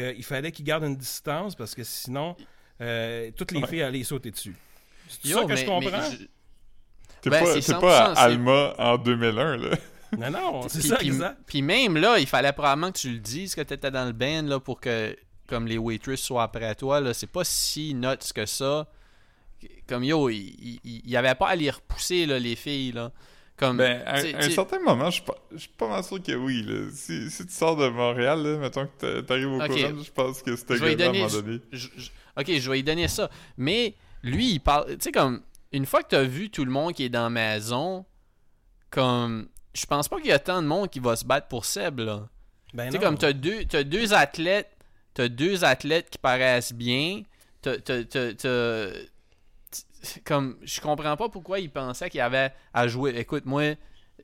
qu'il fallait qu'il garde une distance parce que sinon, euh, toutes les Ouais. filles allaient sauter dessus. C'est Yo, ça que mais- je comprends? je- T'es Ben, pas, c'est t'es 100%, pas à c'est- Alma en 2001, là. Non, non, c'est Puis- ça, puis- exact. Puis même là, il fallait probablement que tu le dises que tu étais dans le band là, pour que comme les waitresses soient après toi. Là. C'est pas si nuts que ça. Comme yo, il, il, il y avait pas à les repousser là, les filles. Là. Comme, Ben, à un certain moment, je suis pas- je suis pas mal sûr que oui. Là. Si, si tu sors de Montréal, là, mettons que t'a- t'arrives au Ok. Couronne, je pense que c'était gars-là, à un moment donné. je- je- ok, je vais lui donner ça. Mais lui, il parle. Tu sais, comme, une fois que tu as vu tout le monde qui est dans la maison, comme, je pense pas qu'il y a tant de monde qui va se battre pour Seb, là. Ben Tu sais, comme t'as deux, t'as deux athlètes, t'as deux athlètes qui paraissent bien, t'as, t'as- t'as- t'as- t- comme, je comprends pas pourquoi il pensait qu'il avait à jouer. Écoute, moi,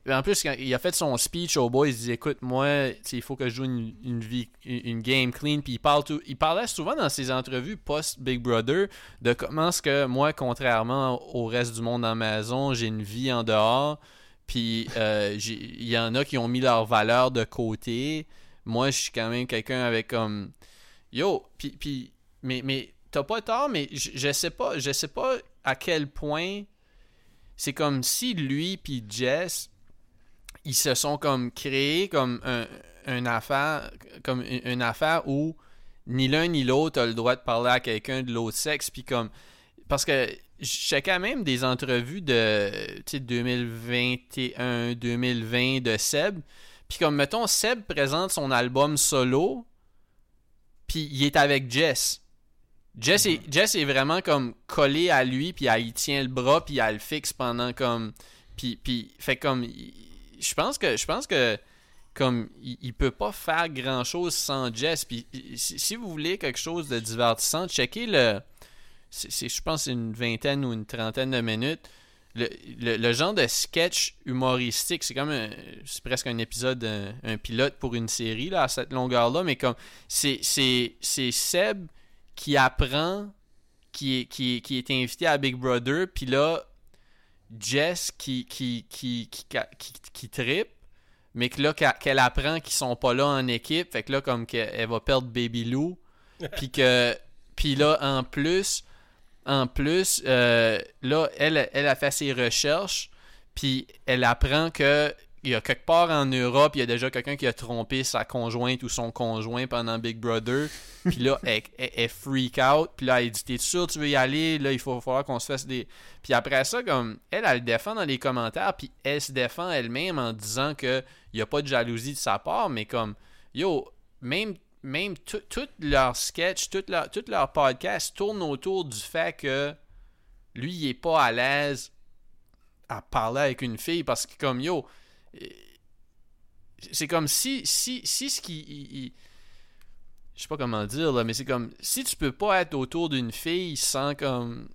en plus, quand il a fait son speech au boys, il dit, écoute, moi, il faut que je joue une, une vie, une game clean, puis il parle tout, il parlait souvent dans ses entrevues post Big Brother de comment ce que moi, contrairement au reste du monde la maison, j'ai une vie en dehors. Puis euh, il y en a qui ont mis leurs valeurs de côté. Moi, je suis quand même quelqu'un avec comme yo. Puis, puis mais mais t'as pas tort, mais je sais pas, je sais pas à quel point c'est comme si lui puis Jess ils se sont comme créés comme un, une affaire comme une, affaire où ni l'un ni l'autre a le droit de parler à quelqu'un de l'autre sexe puis comme parce que je checkais même des entrevues de tu sais, 2021 2020 de Seb puis comme mettons Seb présente son album solo puis il est avec Jess Jess est, Jess est vraiment comme collé à lui puis elle y tient le bras puis elle le fixe pendant comme puis puis fait comme il- je pense que je pense que comme il, il peut pas faire grand chose sans Jess puis si, si vous voulez quelque chose de divertissant checkez le c'est, je pense que c'est une vingtaine ou une trentaine de minutes. Le, le- le genre de sketch humoristique c'est comme c'est presque un épisode un, un pilote pour une série là à cette longueur là mais comme c'est c'est c'est Seb qui apprend qui est, qui, qui est invité à Big Brother puis là Jess qui qui qui qui, qui, qui trippe mais que là, qu'elle apprend qu'ils sont pas là en équipe, fait que là, comme qu'elle elle va perdre Baby Lou, puis que, puis là, en plus, en plus, euh, là, elle, elle a fait ses recherches, puis elle apprend que il y a quelque part en Europe, il y a déjà quelqu'un qui a trompé sa conjointe ou son conjoint pendant Big Brother. Puis là, elle, elle- freak out. Puis là, elle dit T'es sûr tu veux y aller? Là, il faut falloir qu'on se fasse des. Puis après ça, comme elle, elle le défend dans les commentaires. Puis elle se défend elle-même en disant que il n'y a pas de jalousie de sa part. Mais comme, yo, même, même tout, leur sketch, tout leur, leur podcast tourne autour du fait que lui, il est pas à l'aise à parler avec une fille parce que, comme, yo, c'est comme si, si, si ce qui. il- il- je sais pas comment dire, là, mais c'est comme si tu peux pas être autour d'une fille sans comme.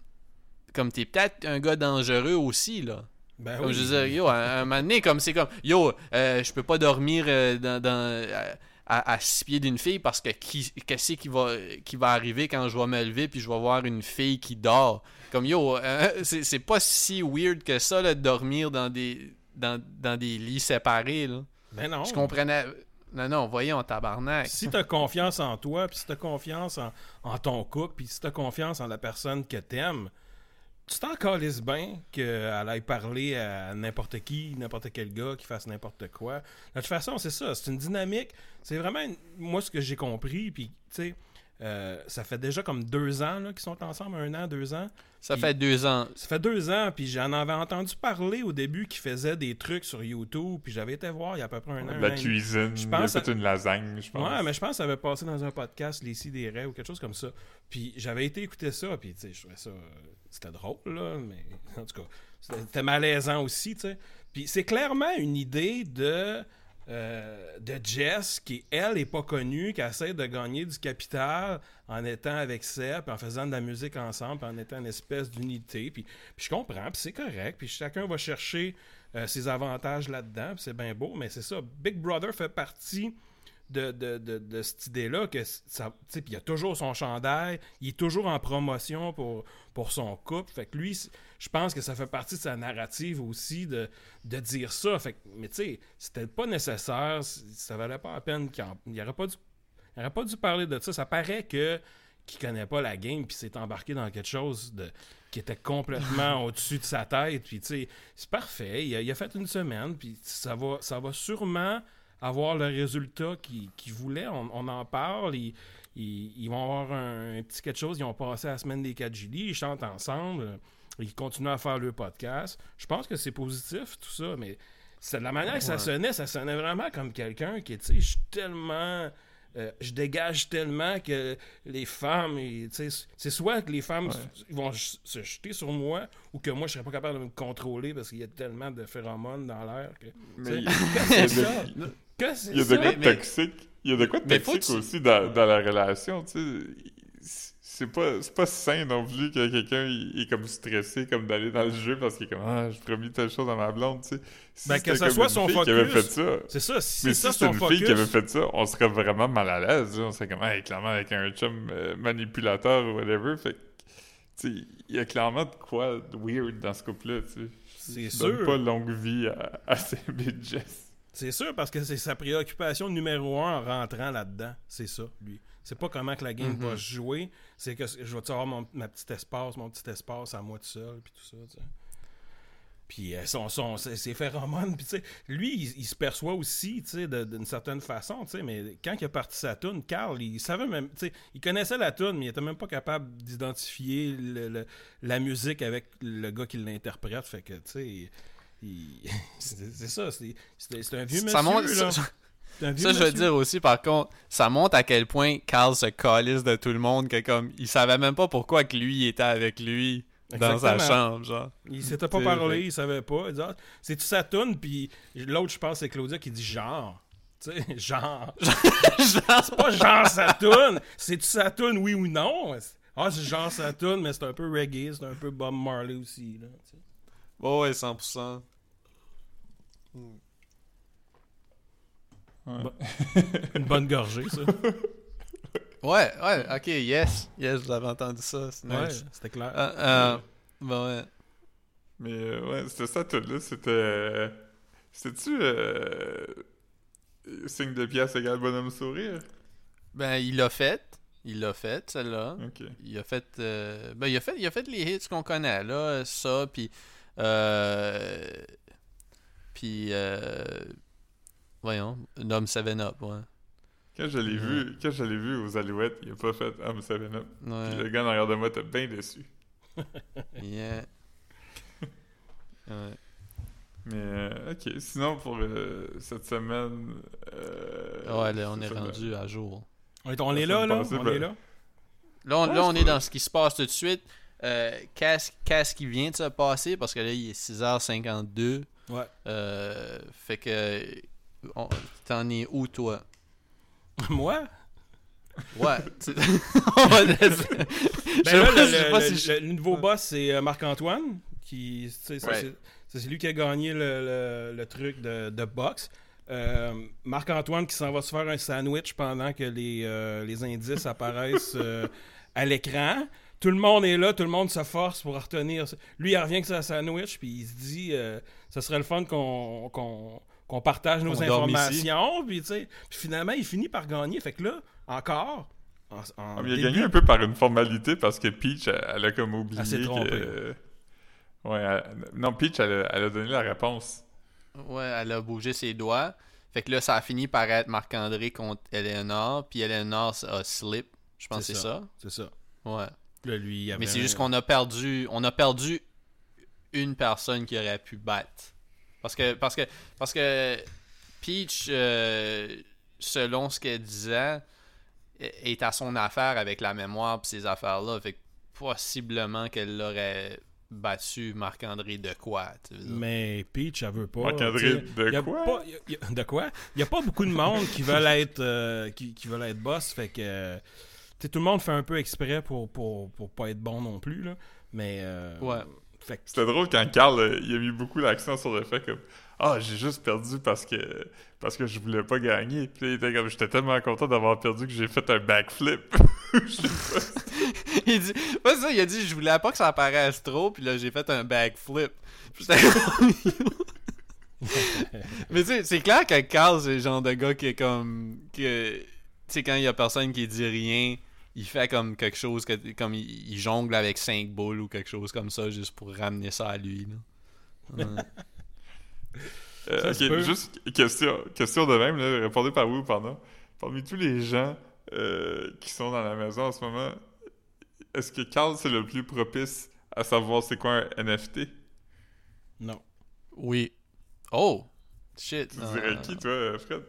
Comme t'es peut-être un gars dangereux aussi, là. Ben Comme oui. je veux dire, yo, à un moment donné, comme c'est comme, yo, euh, je peux pas dormir euh, dans, dans- à, à six pieds d'une fille parce que qui, qu'est-ce qui va, qui va arriver quand je vais me lever puis je vais voir une fille qui dort? Comme, yo, euh, c'est, c'est pas si weird que ça, là, de dormir dans des, dans, dans des lits séparés, là. Ben non. Je comprenais. Non, non, voyons, tabarnak. Si t'as confiance en toi, puis si t'as confiance en, en ton couple, puis si t'as confiance en la personne que t'aimes, tu t'en calisses bien qu'elle aille parler à n'importe qui, n'importe quel gars qui fasse n'importe quoi. De toute façon, c'est ça, c'est une dynamique. C'est vraiment, une- moi, ce que j'ai compris, puis, tu sais, euh, ça fait déjà comme deux ans qu'ils sont ensemble, un an, deux ans. Ça Puis- fait deux ans. Ça fait deux ans, puis j'en avais entendu parler au début qui faisait des trucs sur YouTube, puis j'avais été voir il y a à peu près un an. Un la an cuisine, Je il pense a fait à- une lasagne, je pense. Ouais, mais je pense que ça avait passé dans un podcast, Les Sidérés ou quelque chose comme ça. Puis j'avais été écouter ça, puis tu sais, je trouvais ça. euh, C'était drôle, là, mais en tout cas, c'était c'était malaisant aussi, tu sais. Puis c'est clairement une idée de. Euh, de Jess qui, elle, est pas connue, qui essaie de gagner du capital en étant avec Seb, en faisant de la musique ensemble, en étant une espèce d'unité. Puis, je comprends, puis c'est correct, puis chacun va chercher euh, ses avantages là-dedans, c'est bien beau, mais c'est ça. Big Brother fait partie de, de, de, cette idée-là que ça, il a toujours son chandail, il est toujours en promotion pour, pour son couple. Fait que lui, je pense que ça fait partie de sa narrative aussi de, de dire ça. Fait que, mais tu sais, c'était pas nécessaire, ça valait pas la peine qu'il en- il aurait pas dû, il aurait pas dû parler de ça. Ça paraît que qu'il connaît pas la game puis s'est embarqué dans quelque chose de qui était complètement au-dessus de sa tête. Puis tu sais c'est parfait. Il a, il a fait une semaine puis ça va ça va sûrement avoir le résultat qu'il voulait. On, on en parle. Ils, ils, ils vont avoir un, un petit quelque chose. Ils ont passé la semaine des 4 juillet ils chantent ensemble ils continuent à faire le podcast je pense que c'est positif tout ça mais c'est de la manière que ça sonnait ça sonnait vraiment comme quelqu'un qui tu sais je suis tellement euh, je dégage tellement que les femmes, ils- tu sais, c'est soit que les femmes Ouais. vont se jeter sur moi ou que moi je serais pas capable de me contrôler parce qu'il y a tellement de phéromones dans l'air que. Mais il y c'est a ça? de- Que c'est il y a de ça? quoi de toxique? Il y a de quoi de toxique aussi dans, dans la relation, tu sais? C'est pas, c'est pas sain non plus que quelqu'un est comme stressé comme d'aller dans le jeu parce qu'il est comme ah j'ai promis telle chose à ma blonde tu sais si Ben, que comme soit une son fille qui avait fait focus, ça C'est ça, si mais c'est si ça c'était son une focus. fille qui avait fait ça on serait vraiment mal à l'aise on serait comme hey, clairement avec un chum euh, manipulateur ou whatever fait que, tu sais il y a clairement de quoi de weird dans ce couple là tu sais C'est sûr. pas longue vie à, à ces bitches C'est sûr parce que c'est sa préoccupation numéro un en rentrant là-dedans. C'est ça, lui. C'est pas comment que la game Mhm. va se jouer, c'est que je vais avoir mon, ma petit espace, mon petit espace à moi tout seul, puis tout ça, tu sais. Puis euh, son, son, ses, phéromones, puis tu sais, lui, il, il se perçoit aussi, tu sais, d'une certaine façon, tu sais, mais quand il a parti sa tune, Carl, il savait même, tu sais, il connaissait la tune, mais il était même pas capable d'identifier le- le- la musique avec le gars qui l'interprète, fait que, tu sais, c'est ça, c'est un vieux monsieur, Ça montre. là. Ça, Ça, je veux dire aussi, par contre, ça montre à quel point Carl se calisse de tout le monde, que comme, il savait même pas pourquoi que lui il était avec lui dans sa chambre, genre. Il s'était pas parlé, il savait pas. Ah, c'est-tu sa toune? Puis l'autre, je pense, c'est Claudia qui dit genre. Tu sais, genre. c'est pas genre sa toune. C'est-tu sa toune, oui ou non? Ah, c'est genre sa toune, mais c'est un peu reggae, c'est un peu Bob Marley aussi. Là. Oh, ouais, 100%. Une bonne gorgée, ça. Ouais, ouais, ok, yes. Yes, vous avez entendu ça, Ouais, nice. c'était clair. Euh, euh, bon, ouais. Mais euh, ouais, c'était ça tout là, c'était C'était-tu euh, signe de pièce égale bonhomme sourire? Ben, il l'a fait. Il l'a fait, celle-là. Ok. Il a fait, euh, ben, il a fait, il a fait les hits qu'on connaît, là, ça, puis, euh, puis, euh, voyons, Nom 7 Up, ouais. Quand je l'ai vu, quand je l'ai vu aux Alouettes, il a pas fait Homme 7 Up. Puis le gars en arrière de moi était bien déçu. yeah. Ouais. Mais euh, ok, sinon pour euh, cette semaine. euh, Ouais, là, on est rendu à jour. On est, on La est là, là? On ben- est là? Là, on, Ouais, là, on est dans ce qui se passe tout de suite. Euh, qu'est-ce, qu'est-ce qui vient de se passer? Parce que là, il est 6h52. Ouais. Euh, fait que. T'en es où, toi? Moi? Ouais. on va Ben là, le, je sais le- pas le- si je- le nouveau boss, c'est euh, Marc-Antoine. Qui, ça, c'est- ça, lui qui a gagné le, le- truc de, de boxe. Euh, Marc-Antoine qui s'en va se faire un sandwich pendant que les, euh, les indices apparaissent euh, à l'écran. Tout le monde est là, tout le monde se force pour retenir. ça. Lui, il revient que c'est un sandwich, puis il se dit ce serait le fun qu'on qu'on- qu'on partage nos informations. Puis, tu sais, puis finalement, il finit par gagner. Fait que là, encore. en- en Ah, il a début- gagné un peu par une formalité parce que Peach, elle, elle a comme oublié. Elle s'est trompée. euh, Ouais, elle- non, Peach, elle a, elle a donné la réponse. Ouais, elle a bougé ses doigts. Fait que là, ça a fini par être Marc-André contre Eleanor. Puis Eleanor a slip. Je pense que C'est ça. C'est ça. Ouais. Là, lui, il avait Mais c'est juste qu'on a perdu. On a perdu une personne qui aurait pu battre. Parce que. Parce que. Parce que. Peach, euh, selon ce qu'elle disait, est à son affaire avec la mémoire et ces affaires-là. Fait que possiblement qu'elle l'aurait battu Marc-André de quoi. Mais Peach, elle veut pas. Marc-André, de y a quoi? pas- y a- y a- de quoi? Il y a pas beaucoup de monde qui veulent être euh, qui, qui veulent être boss. Fait que. tout le monde fait un peu exprès pour, pour, pour pas être bon non plus. Là. Mais. euh, Ouais. Fait que. C'était drôle quand Carl, euh, il a mis beaucoup l'accent sur le fait que Ah, j'ai juste perdu parce que parce que je voulais pas gagner. Puis là, il était comme J'étais tellement content d'avoir perdu que j'ai fait un backflip. Je sais pas. il dit, pas ça, il a dit, je voulais pas que ça apparaisse trop, puis là, j'ai fait un backflip. Comme, Mais tu sais, c'est clair que Carl, c'est le genre de gars qui est comme, que, tu sais, quand il y a personne qui dit rien, il fait comme quelque chose, que, comme il, il jongle avec cinq boules ou quelque chose comme ça, juste pour ramener ça à lui, là. Ouais. Euh, juste question, question de même, là, répondez par oui ou par non. Parmi tous les gens euh, qui sont dans la maison en ce moment, est-ce que Carl c'est le plus propice à savoir c'est quoi un NFT? Non. Oui. Oh! Shit. Tu dirais qui, toi, Fred?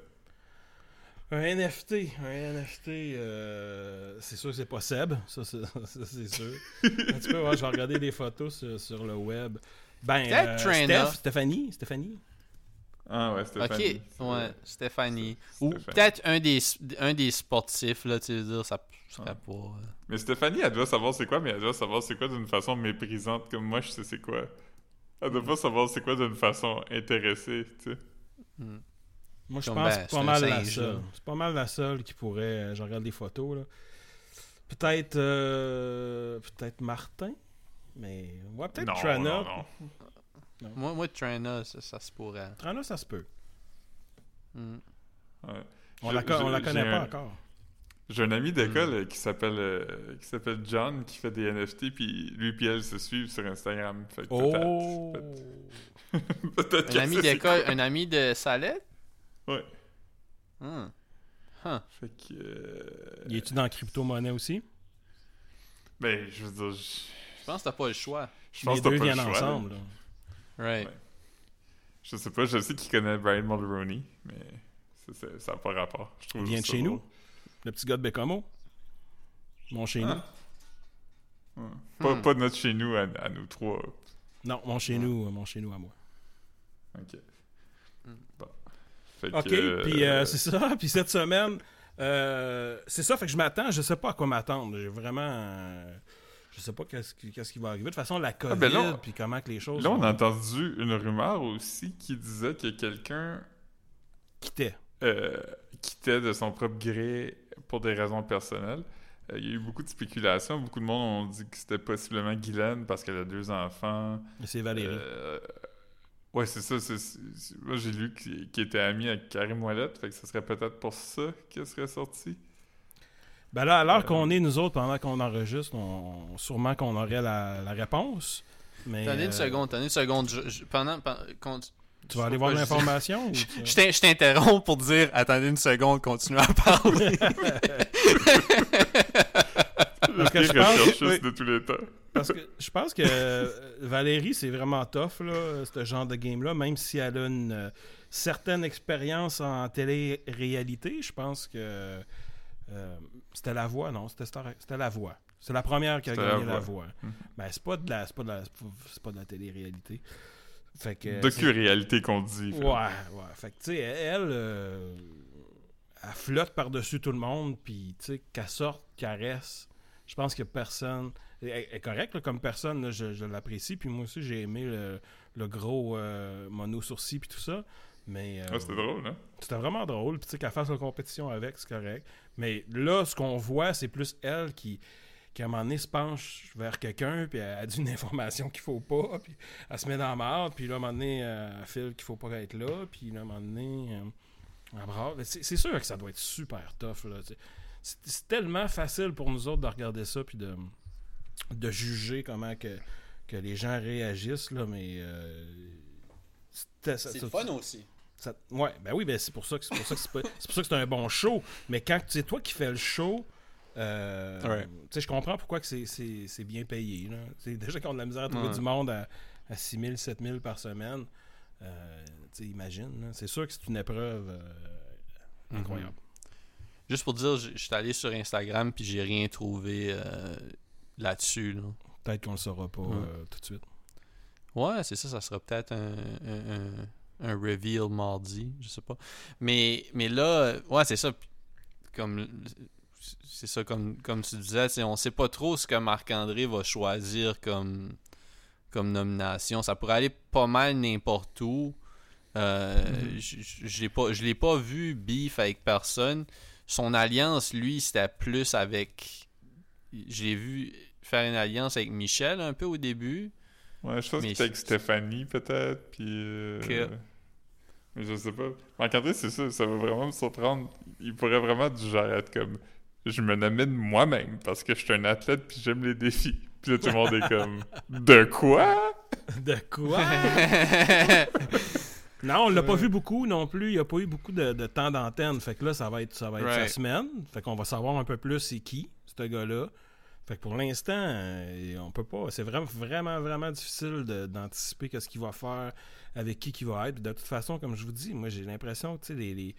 Un NFT. Un NFT. euh, c'est sûr que c'est pas Seb. Ça, c'est sûr. Un petit peu, ouais, je vais regarder des photos sur, sur le web. Ben, Peut-être euh. Steph, Stéphanie. Stéphanie? Ah ouais, Stéphanie. Ok, ouais. Stéphanie. Ou peut-être un des, un des sportifs, là, tu veux dire, ça serait pas... euh, Mais Stéphanie, elle doit savoir c'est quoi, mais elle doit savoir c'est quoi d'une façon méprisante, comme moi je sais c'est quoi. Elle doit pas savoir c'est quoi d'une façon intéressée, tu sais. hmm. Moi, je pense ben, que c'est pas mal la seule. C'est pas mal la seule qui pourrait. euh, Je regarde des photos, là. Peut-être. euh, peut-être Martin. Mais. Ouais, peut-être Non, Trana. non, non. Moi, moi Trina, ça, ça se pourrait. Trana, ça se peut. Hmm. Ouais. On Je- la, co- on je- la connaît pas un- encore. J'ai un ami d'école euh, qui s'appelle euh, qui s'appelle John qui fait des NFT puis lui puis elle se suivent sur Instagram. Fait que peut-être- Oh! peut-être- peut-être Un qu'elle ami d'école, un ami de Salette? Ouais. Hmm. Huh. Fait que euh, Y es-tu dans la crypto-monnaie aussi? ben je veux dire je, Je pense que t'as pas le choix. je pense Les que t'as deux pas le viennent choix, là. ensemble. là. Right. Ouais. Je sais pas, je sais qu'il connaît Brian Mulroney, mais ça, ça, ça a pas rapport. Je trouve Il vient de chez drôle. nous? Le petit gars de Bécamo? Mon chez Ah. Ouais. Pas, Hmm. pas notre chez nous à, à nous trois. nous? Non, mon chez nous, mon chez nous à moi. Ok. Hmm. Bon. Fait OK, que, euh, puis euh, c'est ça. Puis cette semaine, euh, c'est ça, fait que je m'attends, je sais pas à quoi m'attendre. J'ai vraiment... je sais pas qu'est-ce qui, va arriver. De toute façon, la COVID, ben là, puis comment que les choses Là, on vont a entendu une rumeur aussi qui disait que quelqu'un quitter. euh, quittait de son propre gré pour des raisons personnelles. Euh, il y a eu beaucoup de spéculations. Beaucoup de monde ont dit que c'était possiblement Guylaine parce qu'elle a deux enfants. C'est Valérie. Euh, Ouais, c'est ça. Moi, j'ai lu qu'il était ami avec Karim Ouellet, fait que ce serait peut-être pour ça qu'il serait sorti. Ben là, à l'heure Euh. qu'on est, nous autres, pendant qu'on enregistre, on, sûrement qu'on aurait la, la réponse. Mais, Attendez une euh, seconde, attendez une seconde. Je- je- pendant, Tu vas aller voir l'information? Je je t'interromps pour dire attendez une seconde, continue à parler. Le que pire je pense- recherchiste oui. de tous les temps. Parce que je pense que euh, Valérie, c'est vraiment tough, là, ce genre de game-là, même si elle a une euh, certaine expérience en télé-réalité. Je pense que euh, c'était la voix, non? C'était la voix. C'est la première qui a C'était La gagné la Voix. voix. Mhm. Ben, c'est pas de la, c'est pas de la, c'est pas de la télé-réalité. Fait que. Docu-réalité qu'on dit. fait. Ouais, ouais. Fait que, tu sais, elle, euh, elle flotte par-dessus tout le monde, puis, tu sais, qu'elle sorte, qu'elle reste. Je pense que personne. Elle est correcte là, comme personne, là, je, je l'apprécie. Puis moi aussi, j'ai aimé le, le gros euh, mono sourcil puis tout ça. Mais euh, Ah, c'était drôle, hein? c'était vraiment drôle. Puis tu sais, qu'elle fasse la compétition avec, c'est correct. Mais là, ce qu'on voit, c'est plus elle qui, qui, à un moment donné, se penche vers quelqu'un, puis elle a dit une information qu'il faut pas, puis elle se met dans la marde, puis là, à un moment donné, elle file qu'il faut pas être là, puis là, à un moment donné, euh, elle brasse. C'est sûr que ça doit être super tough, là. C'est tellement facile pour nous autres de regarder ça, puis de, de juger comment que, que les gens réagissent, là, mais... euh, C'est le fun aussi. ça- ouais, ben oui, ben c'est pour ça que c'est pour ça que c'est pas- c'est pour ça que c'est un bon show. Mais quand c'est toi qui fais le show, euh, Ouais. tu sais, je comprends pourquoi que c'est- c'est c'est bien payé. Là. Déjà qu'on a de la misère à trouver Ouais. du monde à, à 6 000, 7 000 par semaine. Euh, imagine. C'est sûr que c'est une épreuve euh, Mhm. incroyable. Juste pour dire, je suis allé sur Instagram puis j'ai rien trouvé euh, là-dessus. Là. Peut-être qu'on le saura pas Ouais. euh, tout de suite. Ouais, c'est ça, ça sera peut-être un, un, un- un reveal mardi, je sais pas. Mais, mais là, euh, ouais, c'est ça. Comme c'est ça, comme, comme tu disais, on sait pas trop ce que Marc-André va choisir comme, comme nomination. Ça pourrait aller pas mal n'importe où. Euh, je l'ai pas, je l'ai pas vu beef avec personne. Son alliance, lui, c'était plus avec. J'ai vu faire une alliance avec Michel un peu au début. Ouais, je pense Mais que c'était avec Stéphanie, peut-être, puis... euh, Que- Mais je sais pas. Marc-André, c'est ça, ça va vraiment me surprendre. Il pourrait vraiment du genre être comme... Je me nomine moi-même, parce que je suis un athlète, puis j'aime les défis. Puis là, tout le monde est comme... De quoi? De quoi? Non, on l'a pas vu beaucoup non plus. Il n'y a pas eu beaucoup de, de temps d'antenne. Fait que là, ça va être, ça va être sa Right. semaine. Fait qu'on va savoir un peu plus c'est qui, ce gars-là. Fait que pour l'instant, euh, on peut pas. C'est vraiment, vraiment, vraiment difficile d'anticiper qu'est-ce qu'il va faire, avec qui qu'il va être. Puis de toute façon, comme je vous dis, moi j'ai l'impression que les, les-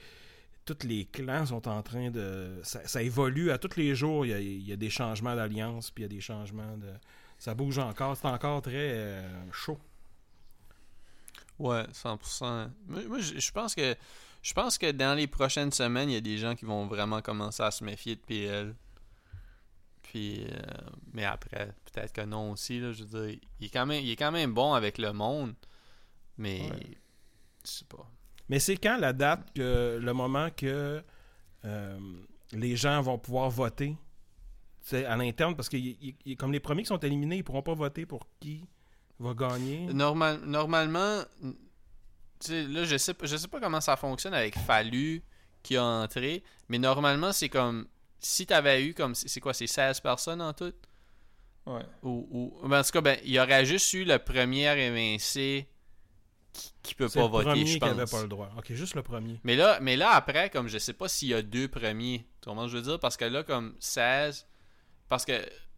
tous les clans sont en train de. Ça, ça évolue à tous les jours. Il y a, il y a des changements d'alliance, puis il y a des changements de. Ça bouge encore. C'est encore très euh, chaud. Ouais, 100%. Moi, moi, je pense que je pense que dans les prochaines semaines, il y a des gens qui vont vraiment commencer à se méfier de PL. Puis, euh, mais après, peut-être que non aussi. Là, je veux dire, il est quand même, il est quand même bon avec le monde, mais Ouais. je sais pas. Mais c'est quand la date, que, le moment que euh, les gens vont pouvoir voter? À l'interne? Parce que y- y- y- comme les premiers qui sont éliminés, ils pourront pas voter pour qui? Va gagner? Normal, normalement, tu sais, là, je sais, pas- je sais pas comment ça fonctionne avec Fallu qui a entré, mais normalement, c'est comme si t'avais eu comme c'est quoi, c'est 16 personnes en tout? Ouais. ou, ou ben, en tout cas, ben, il y aurait juste eu le premier évincé qui, qui peut pas le voter, premier je qui avait pense. pas le droit. Ok, juste le premier. Mais là, mais là après, comme je sais pas s'il y a deux premiers, tu comprends ce que je veux dire? Parce que là, comme 16, parce que,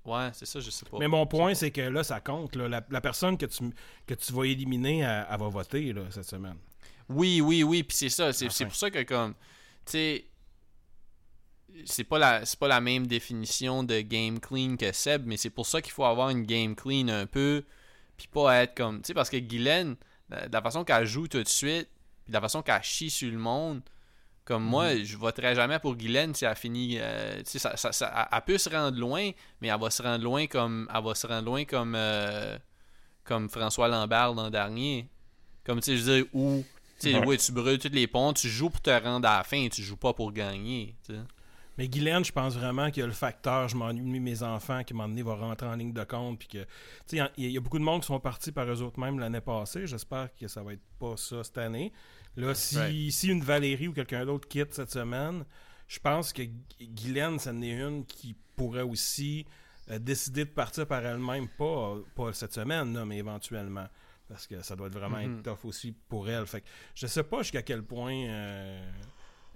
ouais, c'est ça, je sais pas. Mais mon point, c'est que là, ça compte. là. La, la personne que tu, que tu vas éliminer, elle, elle va voter là, cette semaine. Oui, oui, oui, puis c'est ça. C'est Enfin. pour ça que, comme, tu sais, c'est pas, la, c'est pas la même définition de game clean que Seb, mais c'est pour ça qu'il faut avoir une game clean un peu, puis pas être comme, tu sais, parce que Guylaine, la, la façon qu'elle joue tout de suite, puis la façon qu'elle chie sur le monde, comme moi, je voterais jamais pour Guylaine si elle finit, euh, tu sais, ça, ça, ça- elle- peut se rendre loin, mais elle va se rendre loin comme, elle va se rendre loin comme, euh, comme François Lambert l'an dernier. Comme, tu sais, je veux dire, où, tu sais, Ouais. ouais, tu brûles tous les ponts, tu joues pour te rendre à la fin, tu joues pas pour gagner. Mais Guylaine, je pense vraiment qu'il y a le facteur je m'ennuie de mes enfants qui, à un moment donné, va rentrer en ligne de compte. Puis que, tu sais, il y y, a beaucoup de monde qui sont partis par eux autres mêmes l'année passée. J'espère que ça va être pas ça cette année. Là, si, Right. si une Valérie ou quelqu'un d'autre quitte cette semaine, je pense que Gu- Guylaine, c'en est une qui pourrait aussi euh, décider de partir par elle-même, pas, pas cette semaine, là, mais éventuellement. Parce que ça doit être vraiment Mhm. être tough aussi pour elle. Fait que je sais pas jusqu'à quel point euh,